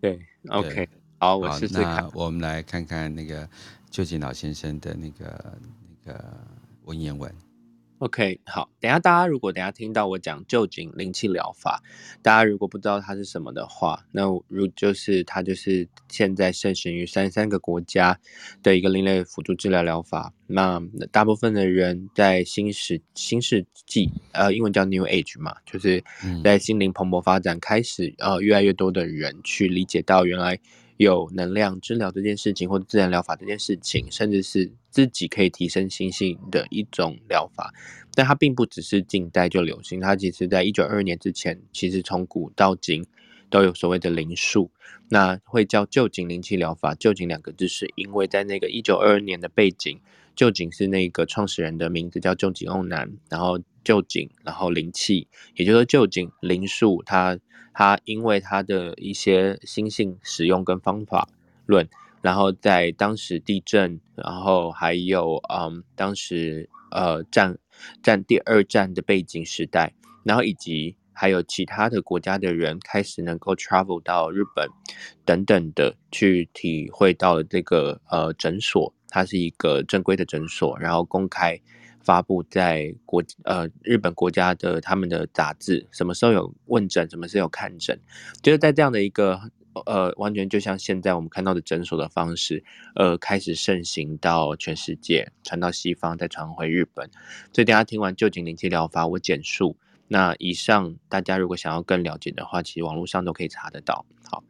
B: 对，对，OK，好，我试试看。
A: 那我们来看看那个旧景老先生的那个那个文言文。
B: OK，好，等下大家如果等下听到我讲旧井灵气疗法，大家如果不知道它是什么的话，那如就是它就是现在盛行于三十三个国家的一个另类辅助治疗疗法。那大部分的人在新世新世纪，呃，英文叫 New Age 嘛，就是在心灵蓬勃发展开始，呃，越来越多的人去理解到原来有能量治疗这件事情，或者自然疗法这件事情，甚至是自己可以提升心性的一种疗法。但它并不只是近代就流行，它其实在一九二二年之前，其实从古到今都有所谓的灵术。那会叫旧景灵气疗法，旧景两个字是因为在那个一九二二年的背景，旧井是那个创始人的名字叫旧井瓮男，然后旧井，然后灵气，也就是说旧井灵树，它它因为它的一些心性使用跟方法论，然后在当时地震，然后还有嗯当时呃战战第二战的背景时代，然后以及。还有其他的国家的人开始能够 travel 到日本等等的，去体会到这个呃诊所，它是一个正规的诊所，然后公开发布在国呃日本国家的他们的杂志，什么时候有问诊，什么时候有看诊，就是在这样的一个呃完全就像现在我们看到的诊所的方式，呃开始盛行到全世界，传到西方，再传回日本。所以大家听完旧井灵气疗法，我简述。那以上大家如果想要更了解的话，其实网络上都可以查得到。好，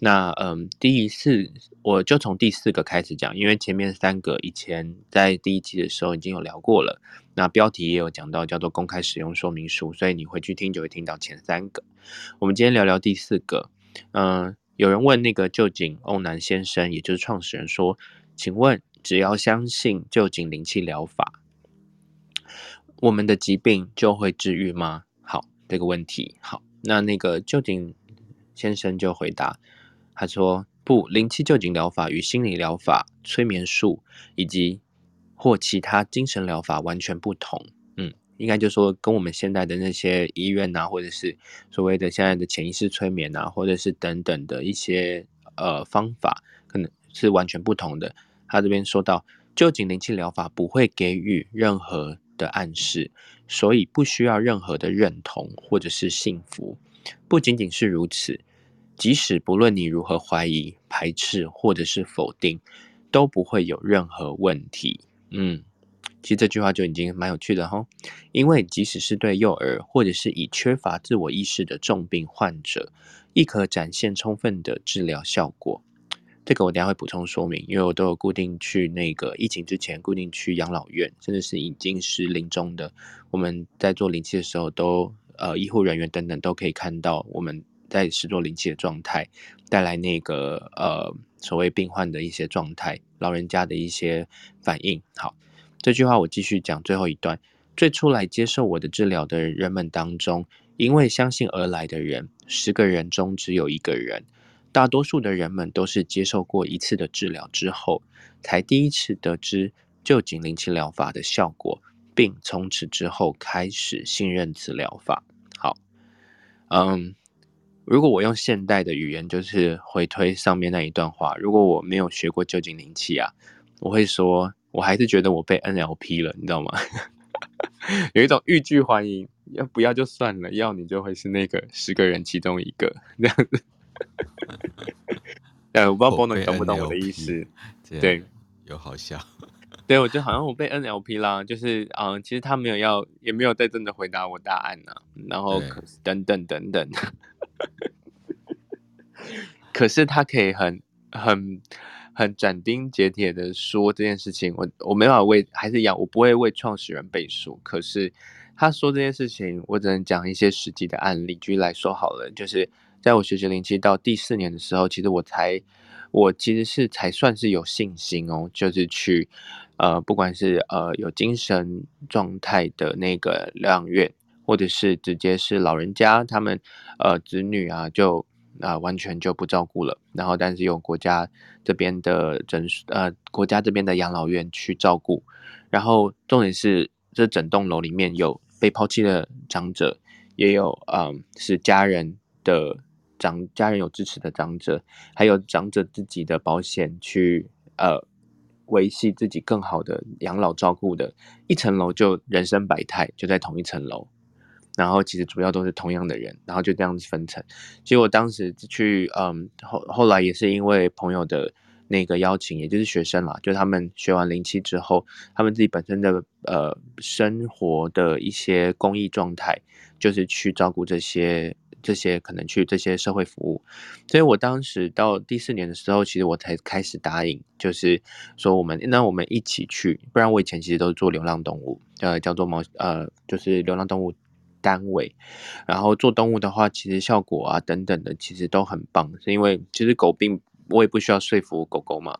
B: 那嗯，第一次我就从第四个开始讲，因为前面三个以前在第一期的时候已经有聊过了，那标题也有讲到叫做公开使用说明书，所以你回去听就会听到前三个。我们今天聊聊第四个。嗯，有人问那个旧井欧南先生，也就是创始人说，请问只要相信旧井灵气疗法，我们的疾病就会治愈吗？好，这个问题好。那那个臼井先生就回答，他说不，灵气救井疗法与心理疗法、催眠术以及或其他精神疗法完全不同。嗯，应该就说跟我们现在的那些医院呐、啊，或者是所谓的现在的潜意识催眠呐、啊，或者是等等的一些呃方法，可能是完全不同的。他这边说到，臼井灵气疗法不会给予任何。的暗示，所以不需要任何的认同或者是幸福。不仅仅是如此，即使不论你如何怀疑、排斥或者是否定，都不会有任何问题。嗯，其实这句话就已经蛮有趣的哈。因为即使是对幼儿或者是已缺乏自我意识的重病患者，亦可展现充分的治疗效果。这个我等下会补充说明，因为我都有固定去那个疫情之前固定去养老院，甚至是已经是临终的，我们在做灵气的时候都呃医护人员等等都可以看到我们在施做灵气的状态，带来那个呃所谓病患的一些状态，老人家的一些反应。好，这句话我继续讲最后一段，最初来接受我的治疗的人们当中，因为相信而来的人，十个人中只有一个人。大多数的人们都是接受过一次的治疗之后，才第一次得知旧井灵气疗法的效果，并从此之后开始信任此疗法。好，嗯，如果我用现代的语言，就是回推上面那一段话，如果我没有学过旧井灵气啊，我会说，我还是觉得我被 NLP 了，你知道吗？有一种欲拒还迎，要不要就算了，要你就会是那个十个人其中一个这样子。哎，我不知道 Bono 懂不懂我的意思？对，
A: 有好笑。
B: 对，我就好像我被 NLP 啦，就是啊、嗯，其实他没有要，也没有在真的回答我答案呢、啊。然后等等等等，可是他可以很很很斩钉截铁的说这件事情。我我没办法为，还是一样，我不会为创始人背书。可是他说这件事情，我只能讲一些实际的案例，举例来说好了，就是。在我学习灵气到第四年的时候，其实我才，我其实是才算是有信心哦，就是去，呃，不管是呃有精神状态的那个疗养院，或者是直接是老人家他们，呃，子女啊，就啊、完全就不照顾了，然后但是有国家这边的诊，呃，国家这边的养老院去照顾，然后重点是这整栋楼里面有被抛弃的长者，也有嗯、是家人的。长家人有支持的长者，还有长者自己的保险去呃维系自己更好的养老照顾的，一层楼就人生百态，就在同一层楼，然后其实主要都是同样的人，然后就这样子分层。其实我当时去嗯后后来也是因为朋友的那个邀请，也就是学生啦，就他们学完灵气之后，他们自己本身的呃生活的一些公益状态，就是去照顾这些。这些可能去这些社会服务。所以我当时到第四年的时候，其实我才开始答应，就是说我们那我们一起去，不然我以前其实都是做流浪动物，呃，叫做猫呃，就是流浪动物单位。然后做动物的话，其实效果啊等等的，其实都很棒，是因为其实狗病我也不需要说服狗狗嘛。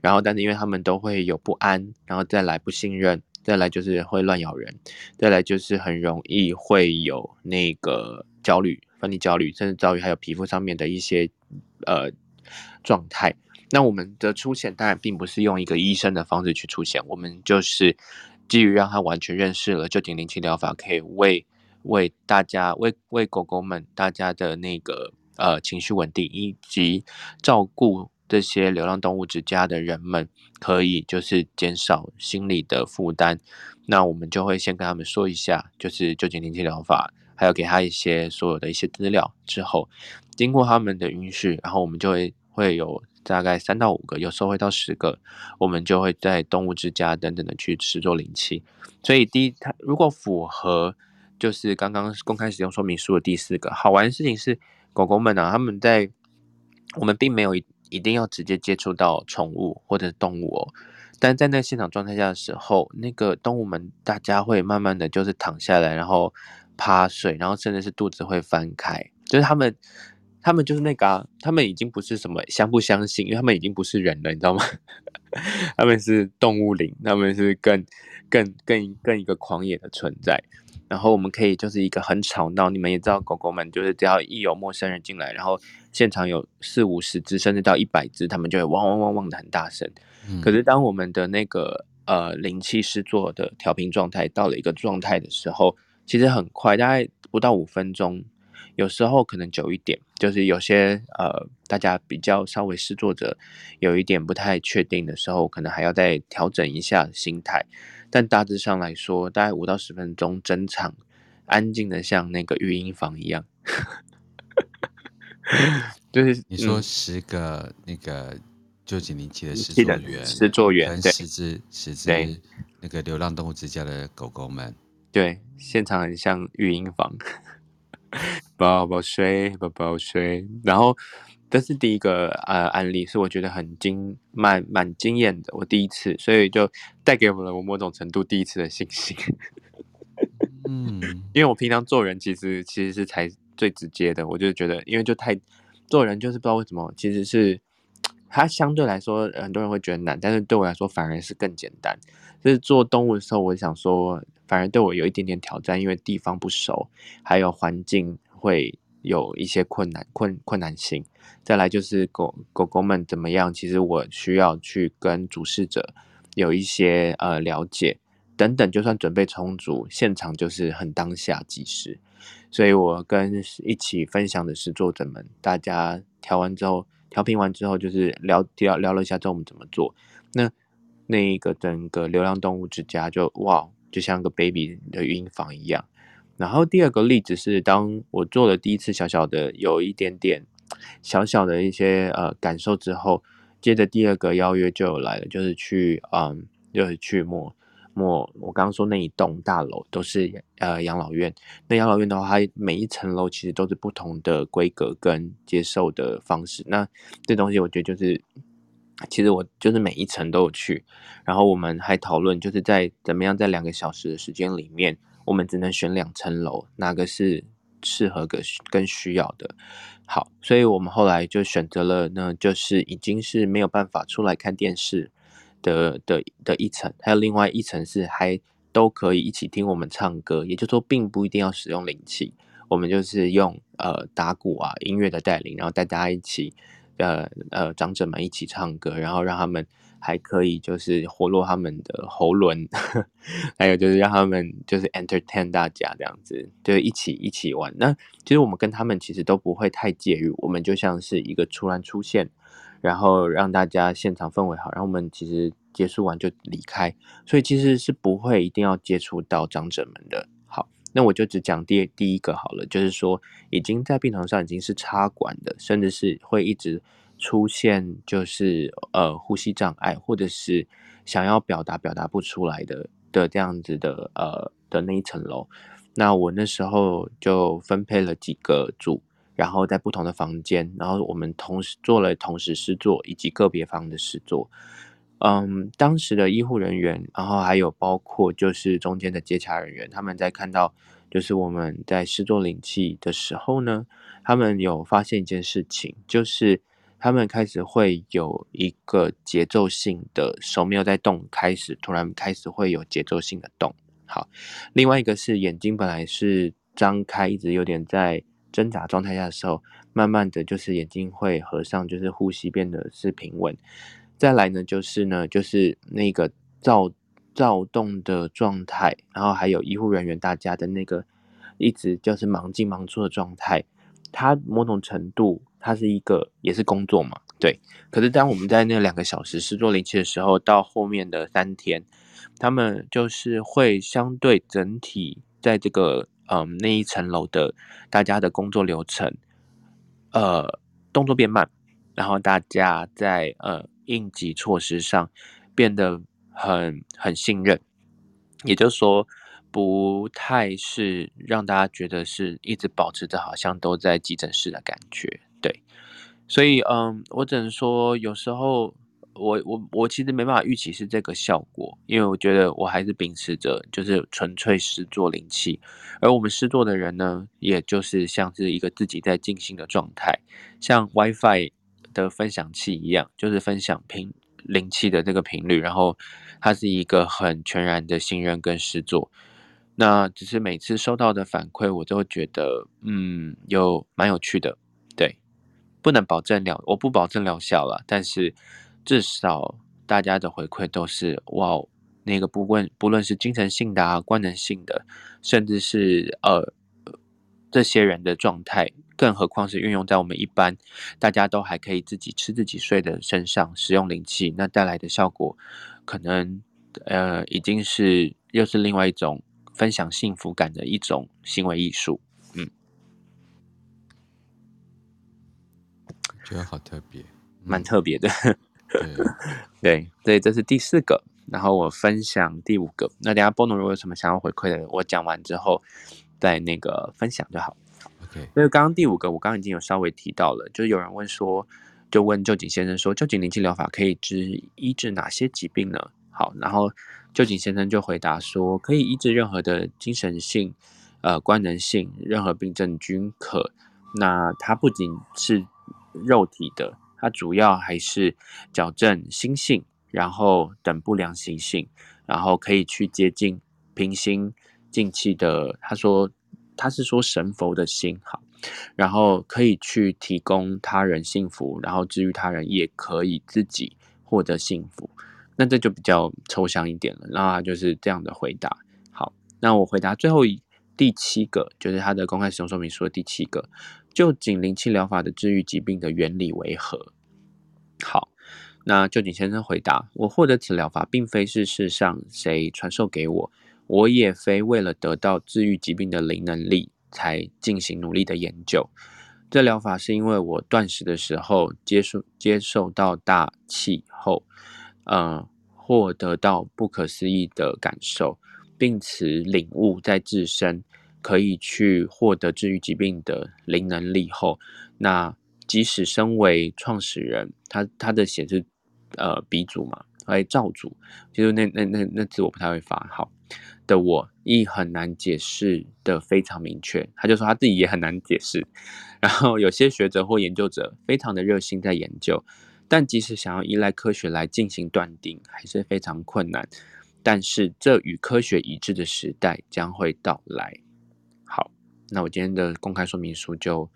B: 然后，但是因为他们都会有不安，然后再来不信任。再来就是会乱咬人，再来就是很容易会有那个焦虑、分离焦虑，甚至遭遇还有皮肤上面的一些呃状态。那我们的出现当然并不是用一个医生的方式去出现，我们就是基于让他完全认识了臼井灵气疗法，可以为为大家、为为狗狗们大家的那个呃情绪稳定以及照顾。这些流浪动物之家的人们可以就是减少心理的负担，那我们就会先跟他们说一下，就是臼井灵气疗法，还有给他一些所有的一些资料之后，经过他们的允许，然后我们就会会有大概三到五个，有时候会到十个，我们就会在动物之家等等的去施作灵气。所以第一，它如果符合就是刚刚公开使用说明书的第四个，好玩的事情是狗狗们啊，他们在我们并没有一。一定要直接接触到宠物或者动物哦，但在那现场状态下的时候，那个动物们大家会慢慢的就是躺下来，然后趴睡，然后甚至是肚子会翻开，就是他们，他们就是那个啊，他们已经不是什么相不相信，因为他们已经不是人了，你知道吗？他们是动物灵，他们是更更更更一个狂野的存在。然后我们可以就是一个很吵闹，你们也知道，狗狗们就是只要一有陌生人进来，然后现场有四五十只，甚至到一百只，他们就会汪汪汪汪的很大声。嗯、可是当我们的那个呃灵气师做的调频状态到了一个状态的时候，其实很快，大概不到五分钟，有时候可能久一点，就是有些呃大家比较稍微试作者有一点不太确定的时候，可能还要再调整一下心态。但大致上来说，大概五到十分钟，整场安静的像那个育婴房一样。就是
A: 你说十个那个臼井灵气的试作员，
B: 试作员
A: 跟十只十只那个流浪动物之家的狗狗们，
B: 对，现场很像育婴房，宝宝睡，宝宝睡，然后。这是第一个呃案例，是我觉得很惊蛮蛮惊艳的，我第一次，所以就带给我了我某种程度第一次的信心。嗯，因为我平常做人其实其实是才最直接的，我就觉得，因为就太做人就是不知道为什么，其实是它相对来说很多人会觉得难，但是对我来说反而是更简单。就是做动物的时候，我想说反而对我有一点点挑战，因为地方不熟，还有环境会有一些困难困困难性。再来就是狗狗狗们怎么样？其实我需要去跟主事者有一些呃了解等等，就算准备充足，现场就是很当下即时。所以我跟一起分享的是作者们，大家调完之后，调频完之后，就是聊聊聊了一下之后我们怎么做。那那一个整个流浪动物之家就哇，就像个 baby 的育婴房一样。然后第二个例子是，当我做了第一次小小的有一点点。小小的一些呃感受之后，接着第二个邀约就有来了，就是去嗯，就是去摸摸我刚刚说那一栋大楼都是呃养老院。那养老院的话，它每一层楼其实都是不同的规格跟接受的方式。那这东西我觉得就是，其实我就是每一层都有去，然后我们还讨论就是在怎么样在两个小时的时间里面，我们只能选两层楼，哪个是适合跟跟需要的。好，所以我们后来就选择了呢，就是已经是没有办法出来看电视的的的一层，还有另外一层是还都可以一起听我们唱歌，也就是说，并不一定要使用灵气，我们就是用呃打鼓啊音乐的带领，然后大家一起呃呃长者们一起唱歌，然后让他们。还可以，就是活络他们的喉轮，还有就是让他们就是 entertain 大家这样子，就一起一起玩。那其实我们跟他们其实都不会太介入，我们就像是一个突然出现，然后让大家现场氛围好，然后我们其实结束完就离开，所以其实是不会一定要接触到长者们的。那我就只讲第第一个好了，就是说已经在病床上已经是插管的，甚至是会一直。出现就是呃呼吸障碍，或者是想要表达表达不出来的的这样子的呃的那一层楼，那我那时候就分配了几个组，然后在不同的房间，然后我们同时做了同时施作以及个别房的施作。嗯，当时的医护人员，然后还有包括就是中间的接洽人员，他们在看到就是我们在试做灵气的时候呢，他们有发现一件事情，就是他们开始会有一个节奏性的手没有在动，开始突然开始会有节奏性的动。好，另外一个是眼睛本来是张开，一直有点在挣扎状态下的时候，慢慢的就是眼睛会合上，就是呼吸变得是平稳。再来呢，就是呢，就是那个躁躁动的状态，然后还有医护人员大家的那个一直就是忙进忙出的状态，它某种程度它是一个也是工作嘛，对。可是当我们在那两个小时施作灵气的时候，到后面的三天，他们就是会相对整体在这个嗯那一层楼的大家的工作流程，呃动作变慢，然后大家在呃。应急措施上变得很很信任，也就是说，不太是让大家觉得是一直保持着好像都在急诊室的感觉，对。所以，嗯，我只能说，有时候我我我其实没办法预期是这个效果，因为我觉得我还是秉持着就是纯粹是做灵气，而我们施作的人呢，也就是像是一个自己在静心的状态，像 WiFi。的分享器一样，就是分享频灵气的这个频率，然后它是一个很全然的信任跟施作。那只是每次收到的反馈，我都会觉得嗯，有蛮有趣的。对，不能保证疗，我不保证疗效了，但是至少大家的回馈都是哇，那个不问不论是精神性的啊，官能性的，甚至是呃这些人的状态。更何况是运用在我们一般大家都还可以自己吃自己睡的身上使用灵气，那带来的效果，可能呃已经是又是另外一种分享幸福感的一种行为艺术。嗯，
A: 觉得好特别，
B: 蛮特别的。
A: 对，
B: 对，所以这是第四个，然后我分享第五个。那等下波农如果有什么想要回馈的，我讲完之后再那个分享就好。
A: Okay.
B: 所以刚刚第五个，我刚刚已经有稍微提到了，就是有人问说，就问臼井先生说，臼井灵气疗法可以治医治哪些疾病呢？好，然后臼井先生就回答说，可以医治任何的精神性、呃，官能性，任何病症均可。那它不仅是肉体的，它主要还是矫正心性，然后等不良习性，然后可以去接近平心静气的。他说。他是说神佛的心好，然后可以去提供他人幸福，然后治愈他人，也可以自己获得幸福。那这就比较抽象一点了。那他就是这样的回答。好，那我回答最后一第七个，就是他的公开使用说明书的第七个，臼井灵气疗法的治愈疾病的原理为何？好，那旧井先生回答：我获得此疗法，并非是世上谁传授给我。我也非为了得到治愈疾病的灵能力才进行努力的研究。这疗法是因为我断食的时候接受接受到大气后，呃，获得到不可思议的感受，并此领悟在自身可以去获得治愈疾病的灵能力后，那即使身为创始人，他他的写是呃鼻祖嘛，还造主，就是那那那那字我不太会发好。的我亦很难解释的非常明确，他就说他自己也很难解释。然后有些学者或研究者非常的热心在研究，但即使想要依赖科学来进行断定，还是非常困难。但是这与科学一致的时代将会到来。好，那我今天的公开说明书就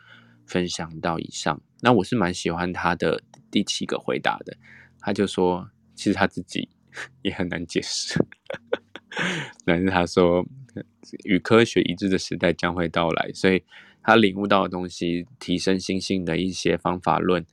B: 分享到以上。那我是蛮喜欢他的第七个回答的，他就说其实他自己 也很难解释。但是他说，与科学一致的时代将会到来，所以他领悟到的东西，提升心性的一些方法论，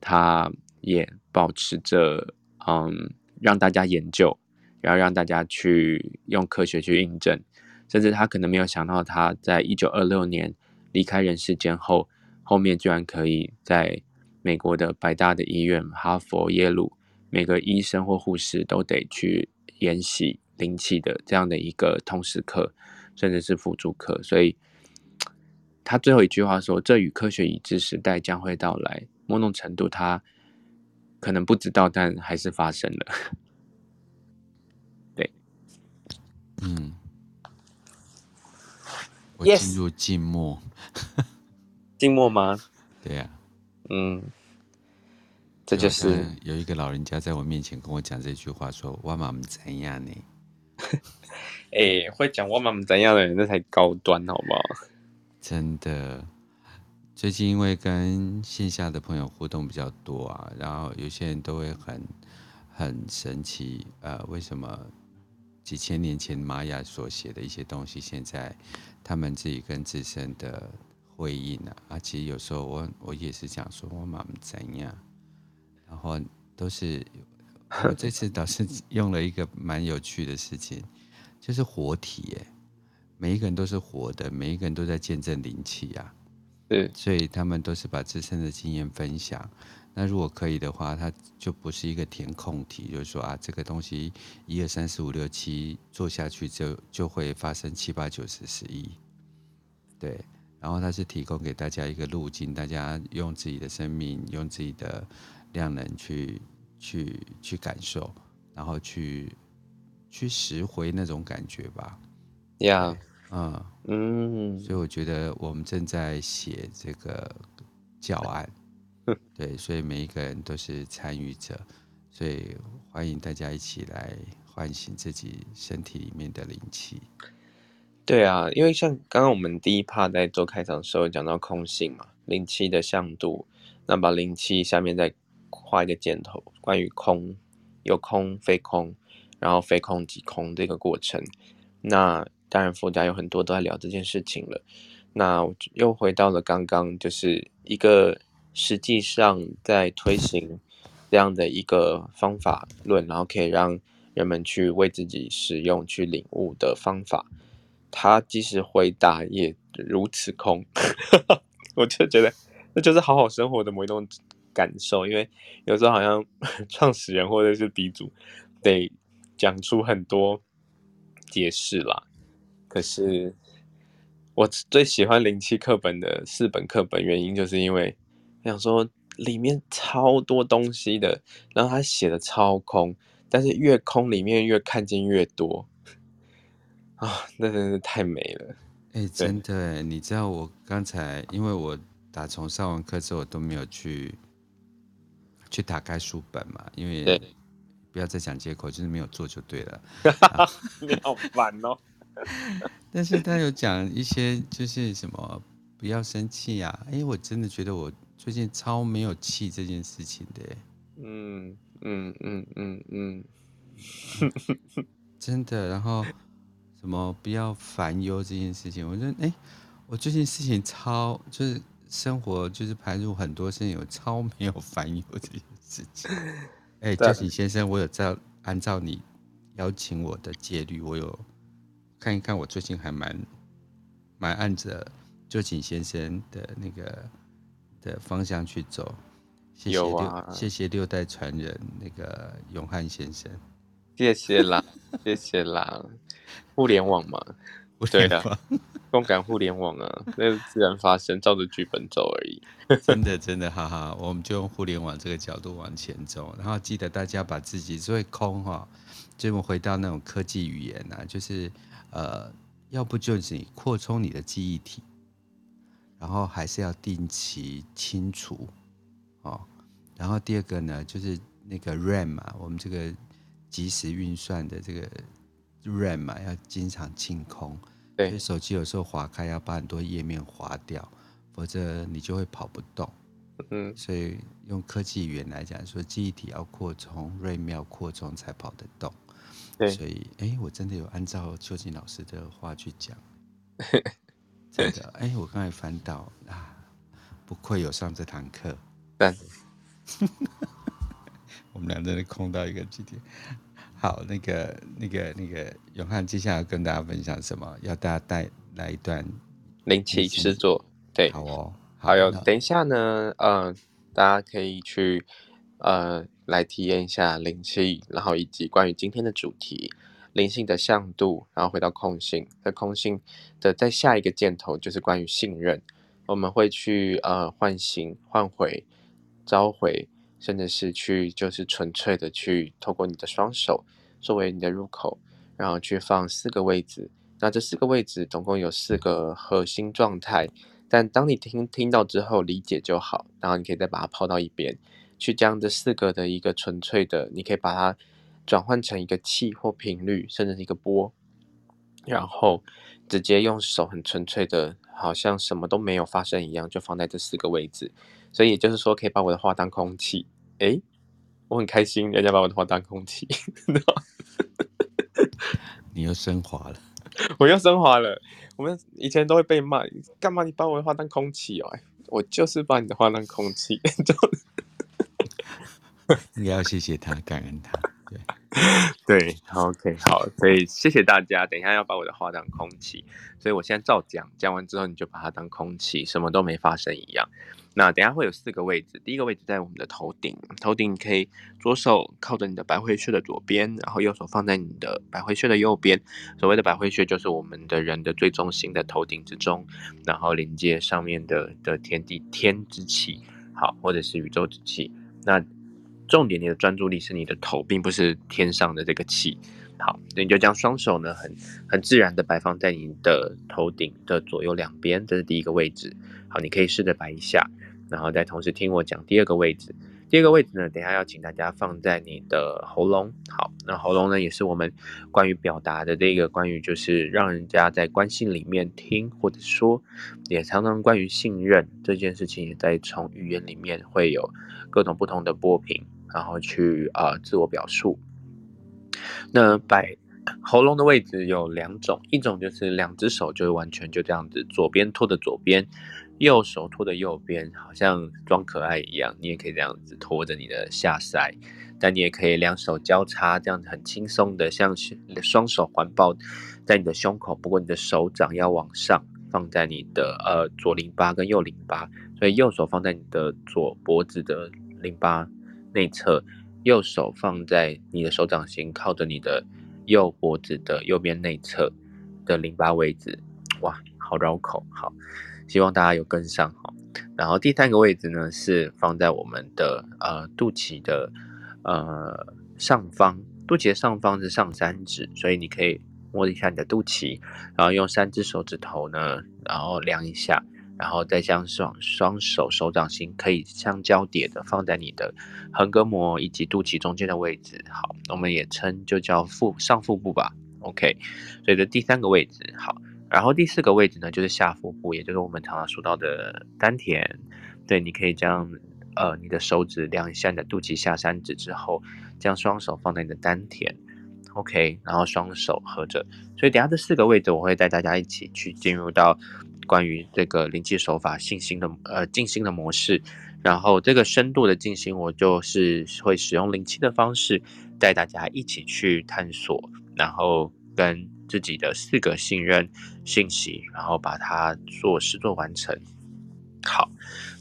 B: 他也保持着嗯，让大家研究，然后让大家去用科学去印证，甚至他可能没有想到，他在一九二六年离开人世间后，后面居然可以在美国的百大的医院，哈佛、耶鲁，每个医生或护士都得去研习。灵气的这样的一个通识课，甚至是辅助课。所以他最后一句话说：“这与科学已知时代将会到来。”某种程度，他可能不知道，但还是发生了。对，
A: 嗯，我进入静默。
B: 静默吗？
A: 对呀、啊。
B: 嗯。这就是
A: 有一个老人家在我面前跟我讲这句话，说：“我妈妈怎样呢？”
B: 哎，会讲我妈妈怎样的人，那才高端，好不好？
A: 真的，最近因为跟线下的朋友互动比较多啊，然后有些人都会很很神奇，呃，为什么几千年前玛雅所写的一些东西，现在他们自己跟自身的回应呢？啊，其实有时候我我也是讲说，我妈妈怎样。然后都是，我 这次倒是用了一个蛮有趣的事情，就是活体耶，每一个人都是活的，每一个人都在见证灵气啊，
B: 对，
A: 所以他们都是把自身的经验分享。那如果可以的话，它就不是一个填空题，就是说啊，这个东西一二三四五六七做下去就就会发生七八九十十一，对，然后它是提供给大家一个路径，大家用自己的生命，用自己的。量能去去去感受，然后去去拾回那种感觉吧。
B: 呀，
A: 嗯嗯，所以我觉得我们正在写这个教案，对，所以每一个人都是参与者，所以欢迎大家一起来唤醒自己身体里面的灵气。
B: 对啊，因为像刚刚我们第一 part 在做开场的时候讲到空性嘛，灵气的向度，那把灵气下面再。画一个箭头，关于空，有空非空，然后非空即空这个过程。那当然，佛家有很多都在聊这件事情了。那又回到了刚刚，就是一个实际上在推行这样的一个方法论，然后可以让人们去为自己使用、去领悟的方法。他即使回答也如此空，我就觉得那就是好好生活的某一种。感受，因为有时候好像 创始人或者是鼻祖得讲出很多解释啦。可是我最喜欢零七课本的四本课本，原因就是因为想说里面超多东西的，然后他写的超空，但是越空里面越看见越多啊，那真是太美了。
A: 哎、欸，真的，你知道我刚才因为我打从上完课之后我都没有去。去打开书本嘛，因为不要再讲借口，就是没有做就对了。
B: 你好烦哦。
A: 但是他有讲一些，就是什么不要生气啊。哎，我真的觉得我最近超没有气这件事情的。
B: 嗯嗯嗯嗯嗯，
A: 真的。然后什么不要烦忧这件事情，我觉得哎，我最近事情超就是。生活就是排入很多事情，有超没有烦忧这件事情。哎、欸，就景先生，我有照按照你邀请我的戒律，我有看一看，我最近还蛮蛮按着就请先生的那个的方向去走。谢谢六，啊、谢谢六代传人那个永汉先生。
B: 谢谢啦，谢谢啦，互联网嘛，对的。共感互联网啊，那是自然发生，照着剧本走而已。
A: 真的，真的，哈哈，我们就用互联网这个角度往前走，然后记得大家把自己所谓空哈，就我回到那种科技语言啊，就是呃，要不就是你扩充你的记忆体，然后还是要定期清除哦。然后第二个呢，就是那个 RAM 啊，我们这个即时运算的这个 RAM 嘛，要经常清空。对，手机有时候划开要把很多页面划掉，否则你就会跑不动。嗯，所以用科技语言来讲，说记忆体要扩充，RAM 要扩充才跑得动。对，所以哎，我真的有按照邱静老师的话去讲。真的，哎，我刚才翻到啊，不愧有上这堂课。
B: 但
A: 我们俩真的空到一个极点。好，那个、那个、那个永汉，接下来要跟大家分享什么？要大家带来一段
B: 灵气诗作，对，
A: 好哦。
B: 好有，等一下呢，呃，大家可以去呃来体验一下灵气，然后以及关于今天的主题，灵性的向度，然后回到空性。在空性的在下一个箭头就是关于信任，我们会去呃唤醒、唤回、召回，甚至是去就是纯粹的去透过你的双手作为你的入口，然后去放四个位置。那这四个位置总共有四个核心状态，但当你听听到之后理解就好，然后你可以再把它抛到一边，去将这四个的一个纯粹的，你可以把它转换成一个气或频率，甚至是一个波，然后直接用手很纯粹的，好像什么都没有发生一样，就放在这四个位置。所以也就是说，可以把我的话当空气。诶，我很开心，人家把我的话当空气。
A: 你又升华了。
B: 我又升华了。我们以前都会被骂，干嘛你把我的话当空气哦？我就是把你的话当空气。
A: 应该要谢谢他，感恩他。
B: 对，对，OK，好，所以谢谢大家。等一下要把我的话当空气，所以我现在照讲，讲完之后你就把它当空气，什么都没发生一样。那等下会有四个位置，第一个位置在我们的头顶，头顶可以左手靠着你的百会穴的左边，然后右手放在你的百会穴的右边。所谓的百会穴就是我们的人的最中心的头顶之中，然后连接上面的的天地天之气，好，或者是宇宙之气。那重点，你的专注力是你的头，并不是天上的这个气。好，那你就将双手呢，很很自然的摆放在你的头顶的左右两边，这是第一个位置。好，你可以试着摆一下，然后再同时听我讲第二个位置。第二个位置呢，等下要请大家放在你的喉咙。好，那喉咙呢，也是我们关于表达的这个关于就是让人家在关系里面听或者说，也常常关于信任这件事情，也在从语言里面会有各种不同的波频。然后去啊、自我表述。那摆喉咙的位置有两种，一种就是两只手就是完全就这样子，左边托着左边，右手托着右边，好像装可爱一样。你也可以这样子托着你的下腮，但你也可以两手交叉，这样子很轻松的，像双手环抱在你的胸口。不过你的手掌要往上，放在你的呃左淋巴跟右淋巴，所以右手放在你的左脖子的淋巴。内侧，右手放在你的手掌心，靠着你的右脖子的右边内侧的淋巴位置。哇，好绕口，好，希望大家有跟上哈。然后第三个位置呢，是放在我们的呃肚脐的呃上方，肚脐的上方是上三指，所以你可以摸一下你的肚脐，然后用三只手指头呢，然后量一下。然后再将双双手手掌心可以相交叠的放在你的横膈膜以及肚脐中间的位置，好，我们也称就叫腹上腹部吧，OK。所以这第三个位置好，然后第四个位置呢就是下腹部，也就是我们常常说到的丹田。对，你可以将呃你的手指量一下你的肚脐下三指之后，将双手放在你的丹田，OK，然后双手合着。所以等下这四个位置我会带大家一起去进入到。关于这个灵气手法信心的呃静心的模式，然后这个深度的静心，我就是会使用灵气的方式带大家一起去探索，然后跟自己的四个信任信息，然后把它做试做完成。好，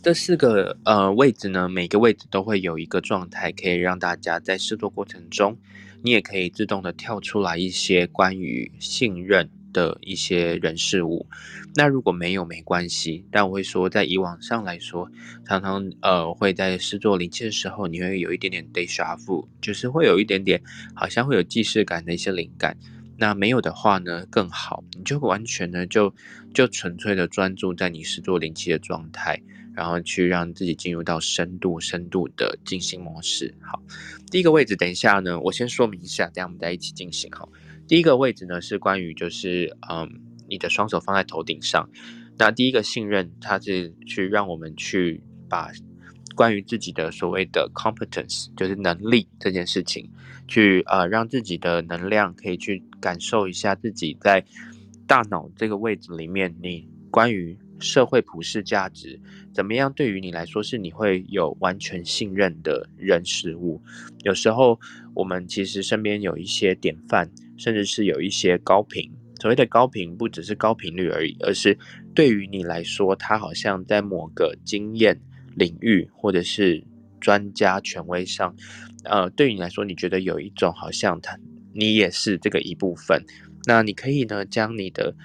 B: 这四个呃位置呢，每个位置都会有一个状态，可以让大家在试做过程中，你也可以自动的跳出来一些关于信任。的一些人事物，那如果没有没关系，但我会说，在以往上来说，常常呃会在试做灵气的时候，你会有一点点 déjà vu，就是会有一点点好像会有既视感的一些灵感。那没有的话呢，更好，你就完全呢就就纯粹的专注在你试做灵气的状态，然后去让自己进入到深度深度的静心模式。好，第一个位置，等一下呢，我先说明一下，等下我们再一起进行哈。第一个位置呢，是关于就是，嗯，你的双手放在头顶上。那第一个信任，它是去让我们去把关于自己的所谓的 competence，就是能力这件事情，去呃让自己的能量可以去感受一下自己在大脑这个位置里面，你关于社会普世价值怎么样？对于你来说，是你会有完全信任的人事物。有时候我们其实身边有一些典范。甚至是有一些高频，所谓的高频不只是高频率而已，而是对于你来说，他好像在某个经验领域或者是专家权威上，呃，对于你来说，你觉得有一种好像他你也是这个一部分。那你可以呢，将你的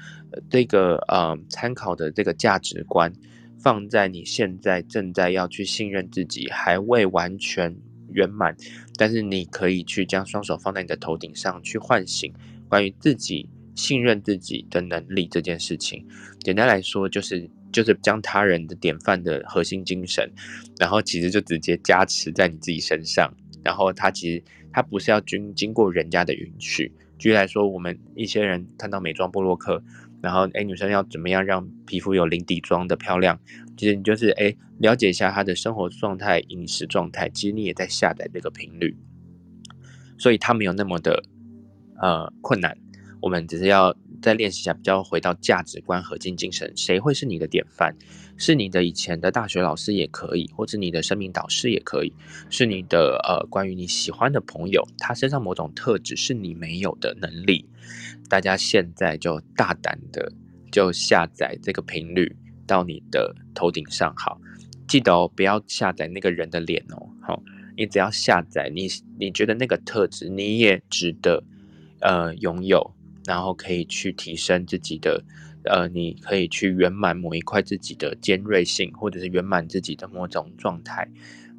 B: 这个呃参考的这个价值观放在你现在正在要去信任自己，还未完全圆满，但是你可以去将双手放在你的头顶上去唤醒关于自己信任自己的能力这件事情。简单来说，就是就是将他人的典范的核心精神，然后其实就直接加持在你自己身上，然后他其实他不是要经经过人家的允许。举例来说，我们一些人看到美妆部落客，然后哎，女生要怎么样让皮肤有零底妆的漂亮？其实你就是哎，了解一下她的生活状态、饮食状态，其实你也在下载这个频率，所以它没有那么的呃困难。我们只是要再练习一下，比较回到价值观、核心精神，谁会是你的典范？是你的以前的大学老师也可以，或者你的生命导师也可以，是你的呃关于你喜欢的朋友，他身上某种特质是你没有的能力。大家现在就大胆的就下载这个频率到你的头顶上，好，记得哦，不要下载那个人的脸哦，好，你只要下载你你觉得那个特质你也值得呃拥有，然后可以去提升自己的。呃，你可以去圆满某一块自己的尖锐性，或者是圆满自己的某种状态，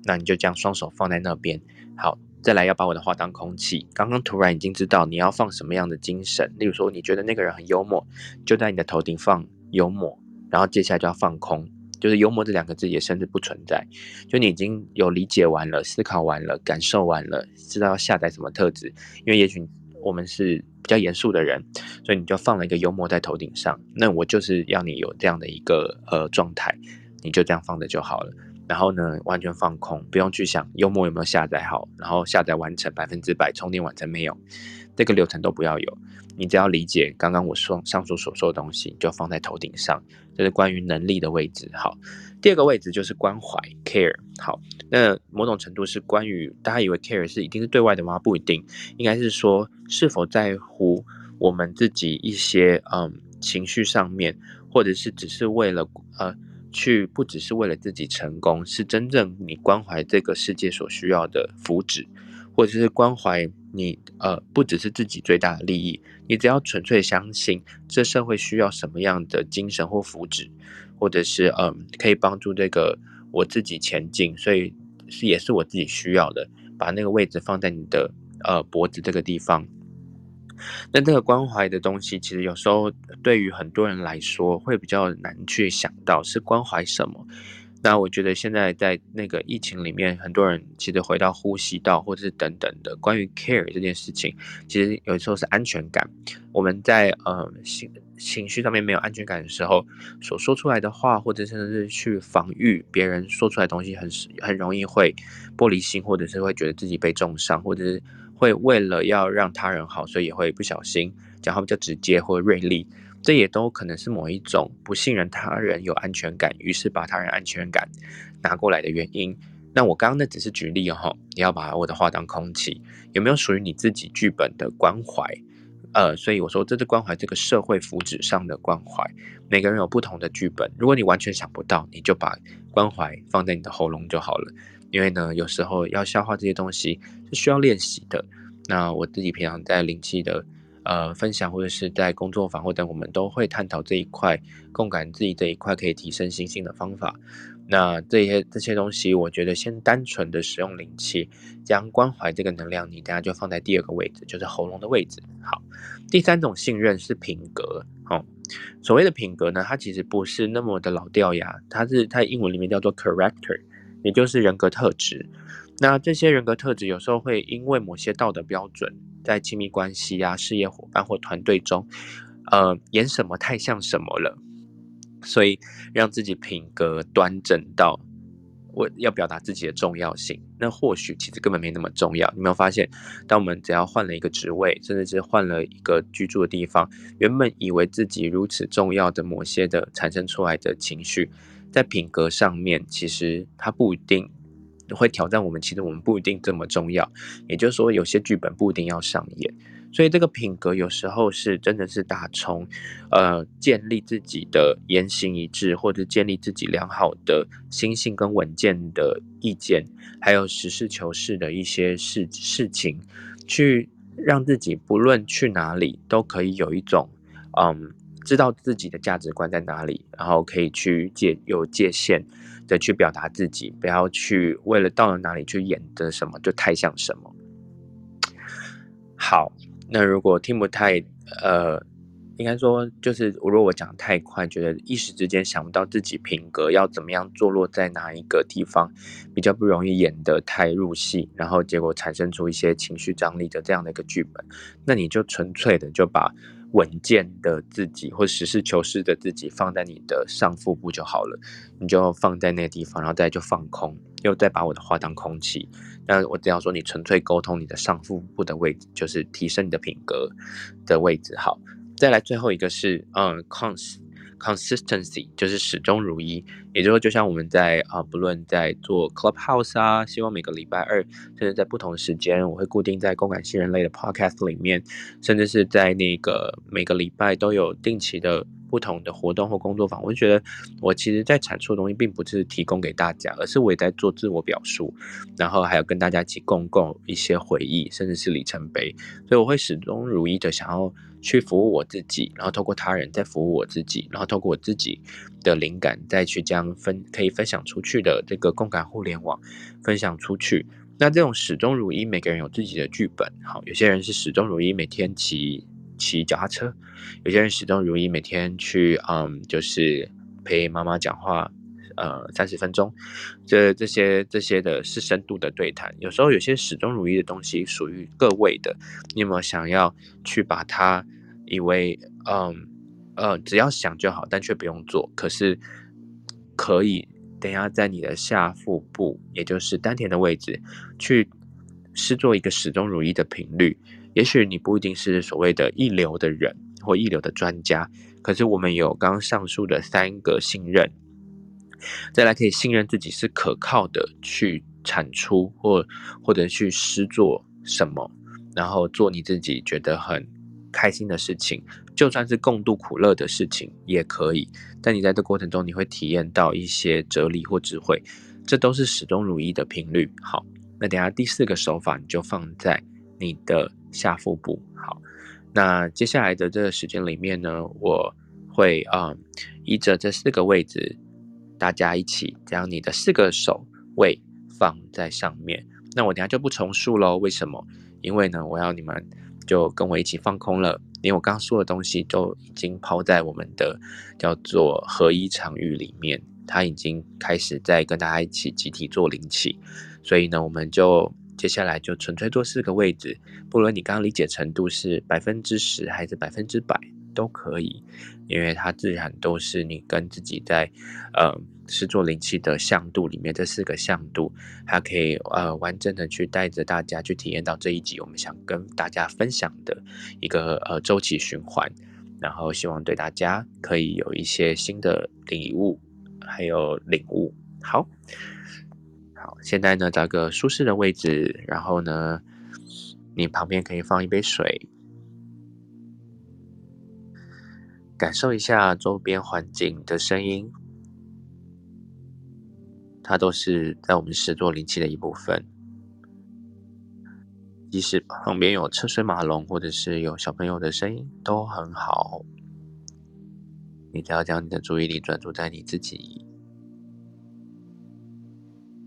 B: 那你就将双手放在那边。好，再来要把我的话当空气。刚刚突然已经知道你要放什么样的精神，例如说你觉得那个人很幽默，就在你的头顶放幽默，然后接下来就要放空，就是幽默这两个字也甚至不存在。就你已经有理解完了，思考完了，感受完了，知道要下载什么特质，因为也许我们是。比较严肃的人，所以你就放了一个幽默在头顶上。那我就是要你有这样的一个呃状态，你就这样放着就好了。然后呢，完全放空，不用去想幽默有没有下载好，然后下载完成百分之百，充电完成没有，这个流程都不要有。你只要理解刚刚我说上述所说的东西，你就放在头顶上。这是关于能力的位置。好，第二个位置就是关怀 care。好，那某种程度是关于大家以为 care 是一定是对外的吗？不一定，应该是说是否在乎我们自己一些嗯情绪上面，或者是只是为了呃去不只是为了自己成功，是真正你关怀这个世界所需要的福祉，或者是关怀你呃不只是自己最大的利益。你只要纯粹相信这社会需要什么样的精神或福祉，或者是嗯可以帮助这个我自己前进，所以是也是我自己需要的，把那个位置放在你的呃脖子这个地方。那这个关怀的东西，其实有时候对于很多人来说会比较难去想到是关怀什么。那我觉得现在在那个疫情里面，很多人其实回到呼吸道或者是等等的关于 care 这件事情，其实有时候是安全感。我们在呃情情绪上面没有安全感的时候，所说出来的话，或者甚至是去防御别人说出来的东西很，很很容易会玻璃心，或者是会觉得自己被重伤，或者是会为了要让他人好，所以也会不小心讲话比较直接或锐利。这也都可能是某一种不信任他人有安全感，于是把他人安全感拿过来的原因。那我刚刚那只是举例哈，你要把我的话当空气，有没有属于你自己剧本的关怀？呃，所以我说这是关怀这个社会福祉上的关怀。每个人有不同的剧本，如果你完全想不到，你就把关怀放在你的喉咙就好了。因为呢，有时候要消化这些东西是需要练习的。那我自己平常在灵气的。呃，分享或者是在工作坊或等，我们都会探讨这一块共感自己这一块可以提升信心的方法。那这些这些东西，我觉得先单纯的使用灵气，将关怀这个能量，你等下就放在第二个位置，就是喉咙的位置。好，第三种信任是品格。好、哦，所谓的品格呢，它其实不是那么的老掉牙，它是它英文里面叫做 character，也就是人格特质。那这些人格特质有时候会因为某些道德标准。在亲密关系啊、事业伙伴或团队中，呃，演什么太像什么了，所以让自己品格端正到我要表达自己的重要性，那或许其实根本没那么重要。你有没有发现，当我们只要换了一个职位，甚至是换了一个居住的地方，原本以为自己如此重要的某些的产生出来的情绪，在品格上面，其实它不一定。会挑战我们，其实我们不一定这么重要。也就是说，有些剧本不一定要上演。所以这个品格有时候是真的是打从呃建立自己的言行一致，或者建立自己良好的心性跟稳健的意见，还有实事求是的一些事事情，去让自己不论去哪里都可以有一种，嗯，知道自己的价值观在哪里，然后可以去界有界限的去表达自己，不要去为了到了哪里去演的什么就太像什么。好，那如果听不太，呃。应该说，就是如果我讲太快，觉得一时之间想不到自己品格要怎么样坐落在哪一个地方，比较不容易演得太入戏，然后结果产生出一些情绪张力的这样的一个剧本，那你就纯粹的就把稳健的自己或实事求是的自己放在你的上腹部就好了，你就放在那个地方，然后再就放空，又再把我的话当空气。那我只要说，你纯粹沟通你的上腹部的位置，就是提升你的品格的位置，好。再来最后一个是，嗯，cons consistency 就是始终如一，也就是说，就像我们在啊，不论在做 Clubhouse 啊，希望每个礼拜二，甚至在不同时间，我会固定在共感新人类的 Podcast 里面，甚至是在那个每个礼拜都有定期的。不同的活动或工作坊，我就觉得我其实在产出的东西，并不是提供给大家，而是我也在做自我表述，然后还有跟大家一起共构一些回忆，甚至是里程碑。所以我会始终如一的想要去服务我自己，然后透过他人再服务我自己，然后透过我自己的灵感再去将分可以分享出去的这个共感互联网分享出去。那这种始终如一，每个人有自己的剧本。好，有些人是始终如一，每天骑。骑脚踏车，有些人始终如一，每天去，嗯，就是陪妈妈讲话，呃，三十分钟，这这些这些的是深度的对谈。有时候有些始终如一的东西属于各位的，你有没有想要去把它以为，嗯，呃，只要想就好，但却不用做，可是可以等下在你的下腹部，也就是丹田的位置，去试做一个始终如一的频率。也许你不一定是所谓的一流的人或一流的专家，可是我们有刚刚上述的三个信任，再来可以信任自己是可靠的，去产出或或者去施做什么，然后做你自己觉得很开心的事情，就算是共度苦乐的事情也可以。但你在这过程中，你会体验到一些哲理或智慧，这都是始终如一的频率。好，那等下第四个手法你就放在你的。下腹部好，那接下来的这个时间里面呢，我会啊、依着这四个位置，大家一起将你的四个手位放在上面。那我等下就不重述喽，为什么？因为呢，我要你们就跟我一起放空了，因为我刚刚说的东西都已经抛在我们的叫做合一场域里面，它已经开始在跟大家一起集体做灵气，所以呢，我们就。接下来就纯粹做四个位置，不论你刚刚理解程度是百分之十还是百分之百都可以，因为它自然都是你跟自己在呃是做灵气的向度里面这四个向度，它可以呃完整的去带着大家去体验到这一集我们想跟大家分享的一个呃周期循环，然后希望对大家可以有一些新的礼物还有领悟，好。好，现在呢，找个舒适的位置，然后呢，你旁边可以放一杯水，感受一下周边环境的声音，它都是在我们实作灵气的一部分。即使旁边有车水马龙，或者是有小朋友的声音，都很好。你只要将你的注意力专注在你自己。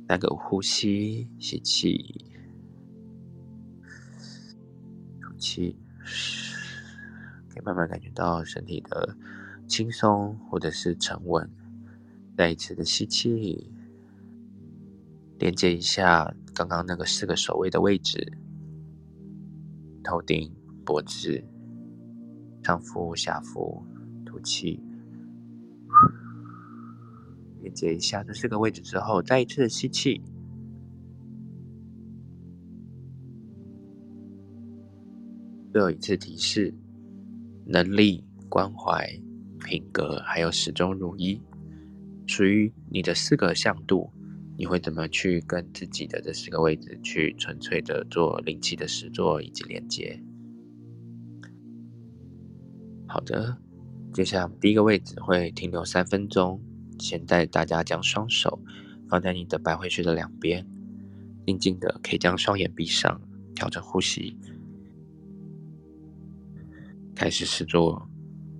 B: 那个呼吸，吸气，吐气，可以慢慢感觉到身体的轻松或者是沉稳。再一次的吸气，连接一下刚刚那个四个手位的位置：头顶、脖子、上腹、下腹。吐气。连接一下这四个位置之后，再一次的吸气。最后一次提示：能力、关怀、品格，还有始终如一，属于你的四个向度，你会怎么去跟自己的这四个位置去纯粹的做灵气的实作以及连接？好的，接下来第一个位置会停留三分钟。现在大家将双手放在你的百会穴的两边，静静的可以将双眼闭上，调整呼吸。开始试做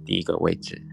B: 第一个位置。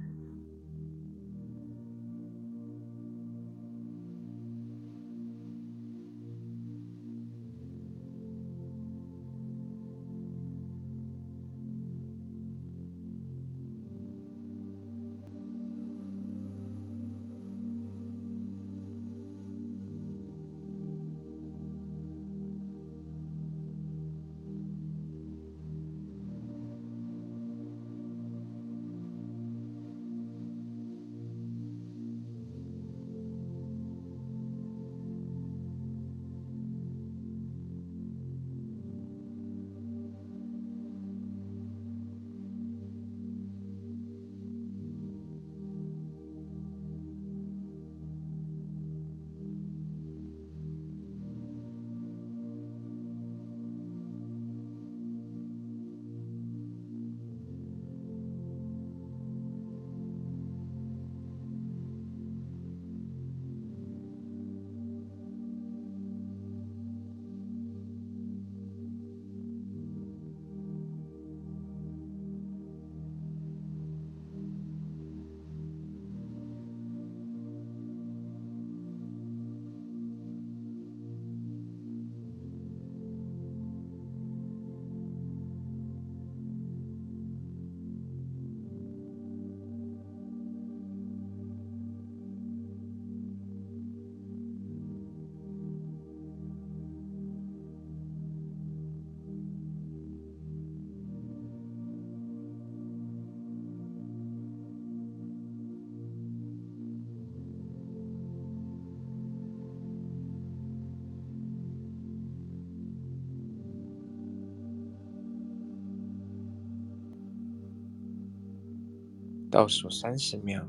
B: 倒数三十秒，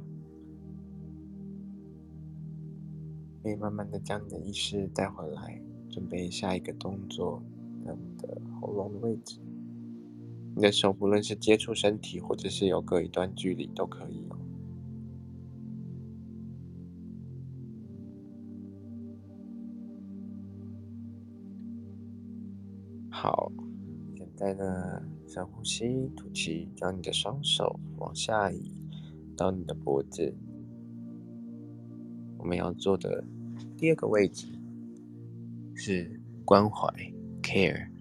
B: 可以慢慢的将你的意识带回来，准备下一个动作，在你的喉咙的位置。你的手不论是接触身体，或者是有隔一段距离都可以。好，现在呢，深呼吸，吐气，将你的双手往下移。到你的脖子，我们要做的第二个位置是关怀 （care）。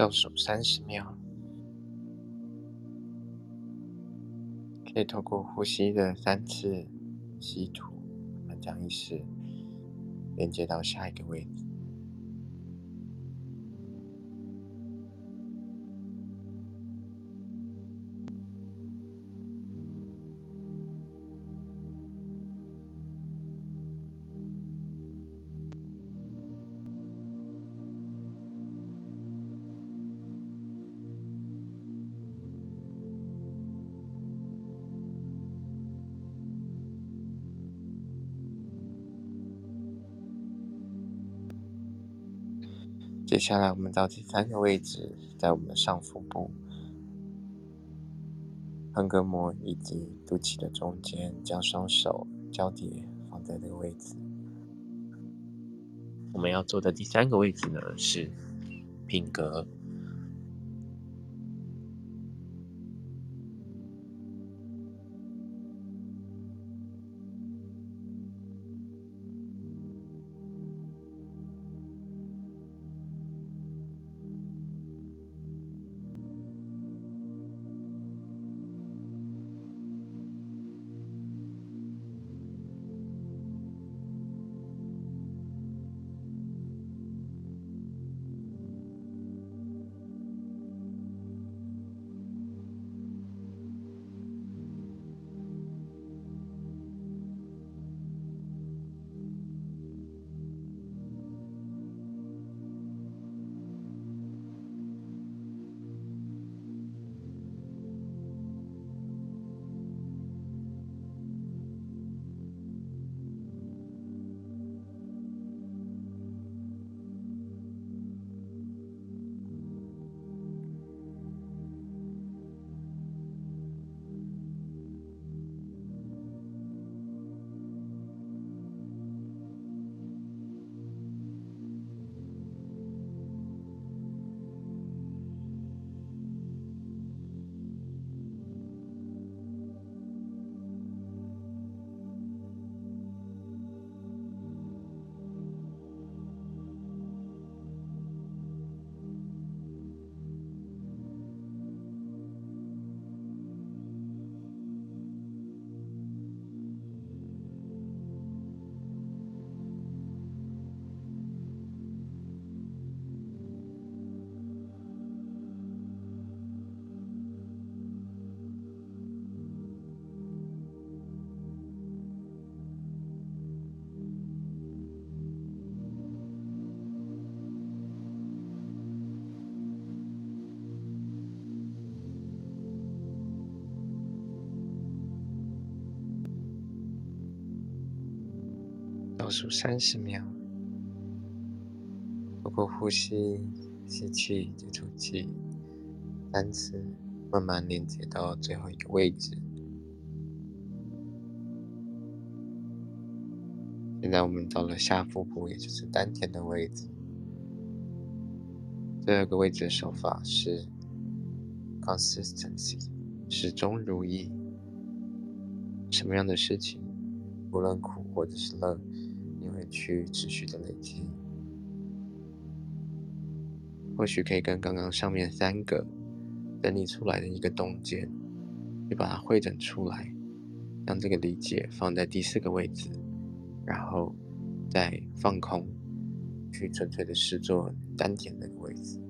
B: 倒数三十秒，可以透过呼吸的三次吸吐，将意识连接到下一个位置。接下来，我们到第三个位置，在我们的上腹部、横膈膜以及肚脐的中间，将双手交叠放在这个位置。我们要做的第三个位置呢，是品格。数三十秒，透过呼吸，吸气，接吐气，三次，慢慢连接到最后一个位置。现在我们到了下腹部，也就是丹田的位置。第二个位置的手法是 consistency，始终如一。什么样的事情，无论苦或者是乐。去持续的累积，或许可以跟刚刚上面三个整理出来的一个洞见，去把它汇整出来，让这个理解放在第四个位置，然后再放空，去纯粹的视作丹田那个位置。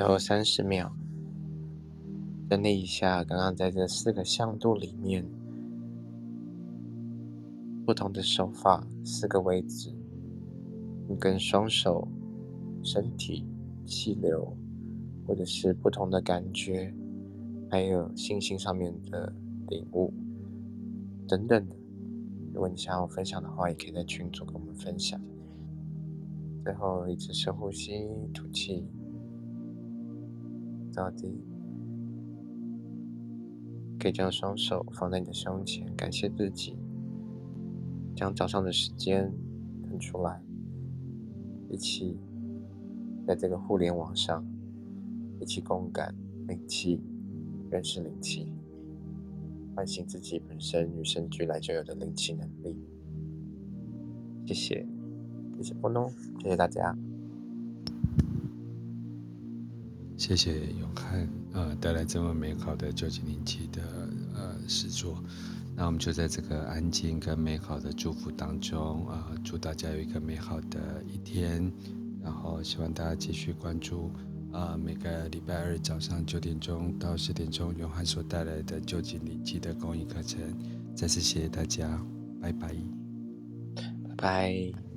B: 最后三十秒，整理一下刚刚在这四个向度里面不同的手法，四个位置，你跟双手、身体、气流，或者是不同的感觉，还有信心上面的领悟等等的。如果你想要分享的话，也可以在群组跟我们分享。最后一次深呼吸，吐气。到底可以将双手放在你的胸前，感谢自己将早上的时间腾出来，一起在这个互联网上一起共感灵气，认识灵气，唤醒自己本身与生俱来就有的灵气能力。谢谢，谢谢波诺，谢谢大家。
A: 谢谢永汉，呃，带来这么美好的究竟灵气的呃诗作。那我们就在这个安静跟美好的祝福当中、呃，祝大家有一个美好的一天。然后希望大家继续关注、呃，每个礼拜二早上九点钟到十点钟，永汉所带来的究竟灵气的公益课程。再次谢谢大家，拜拜，
B: 拜拜。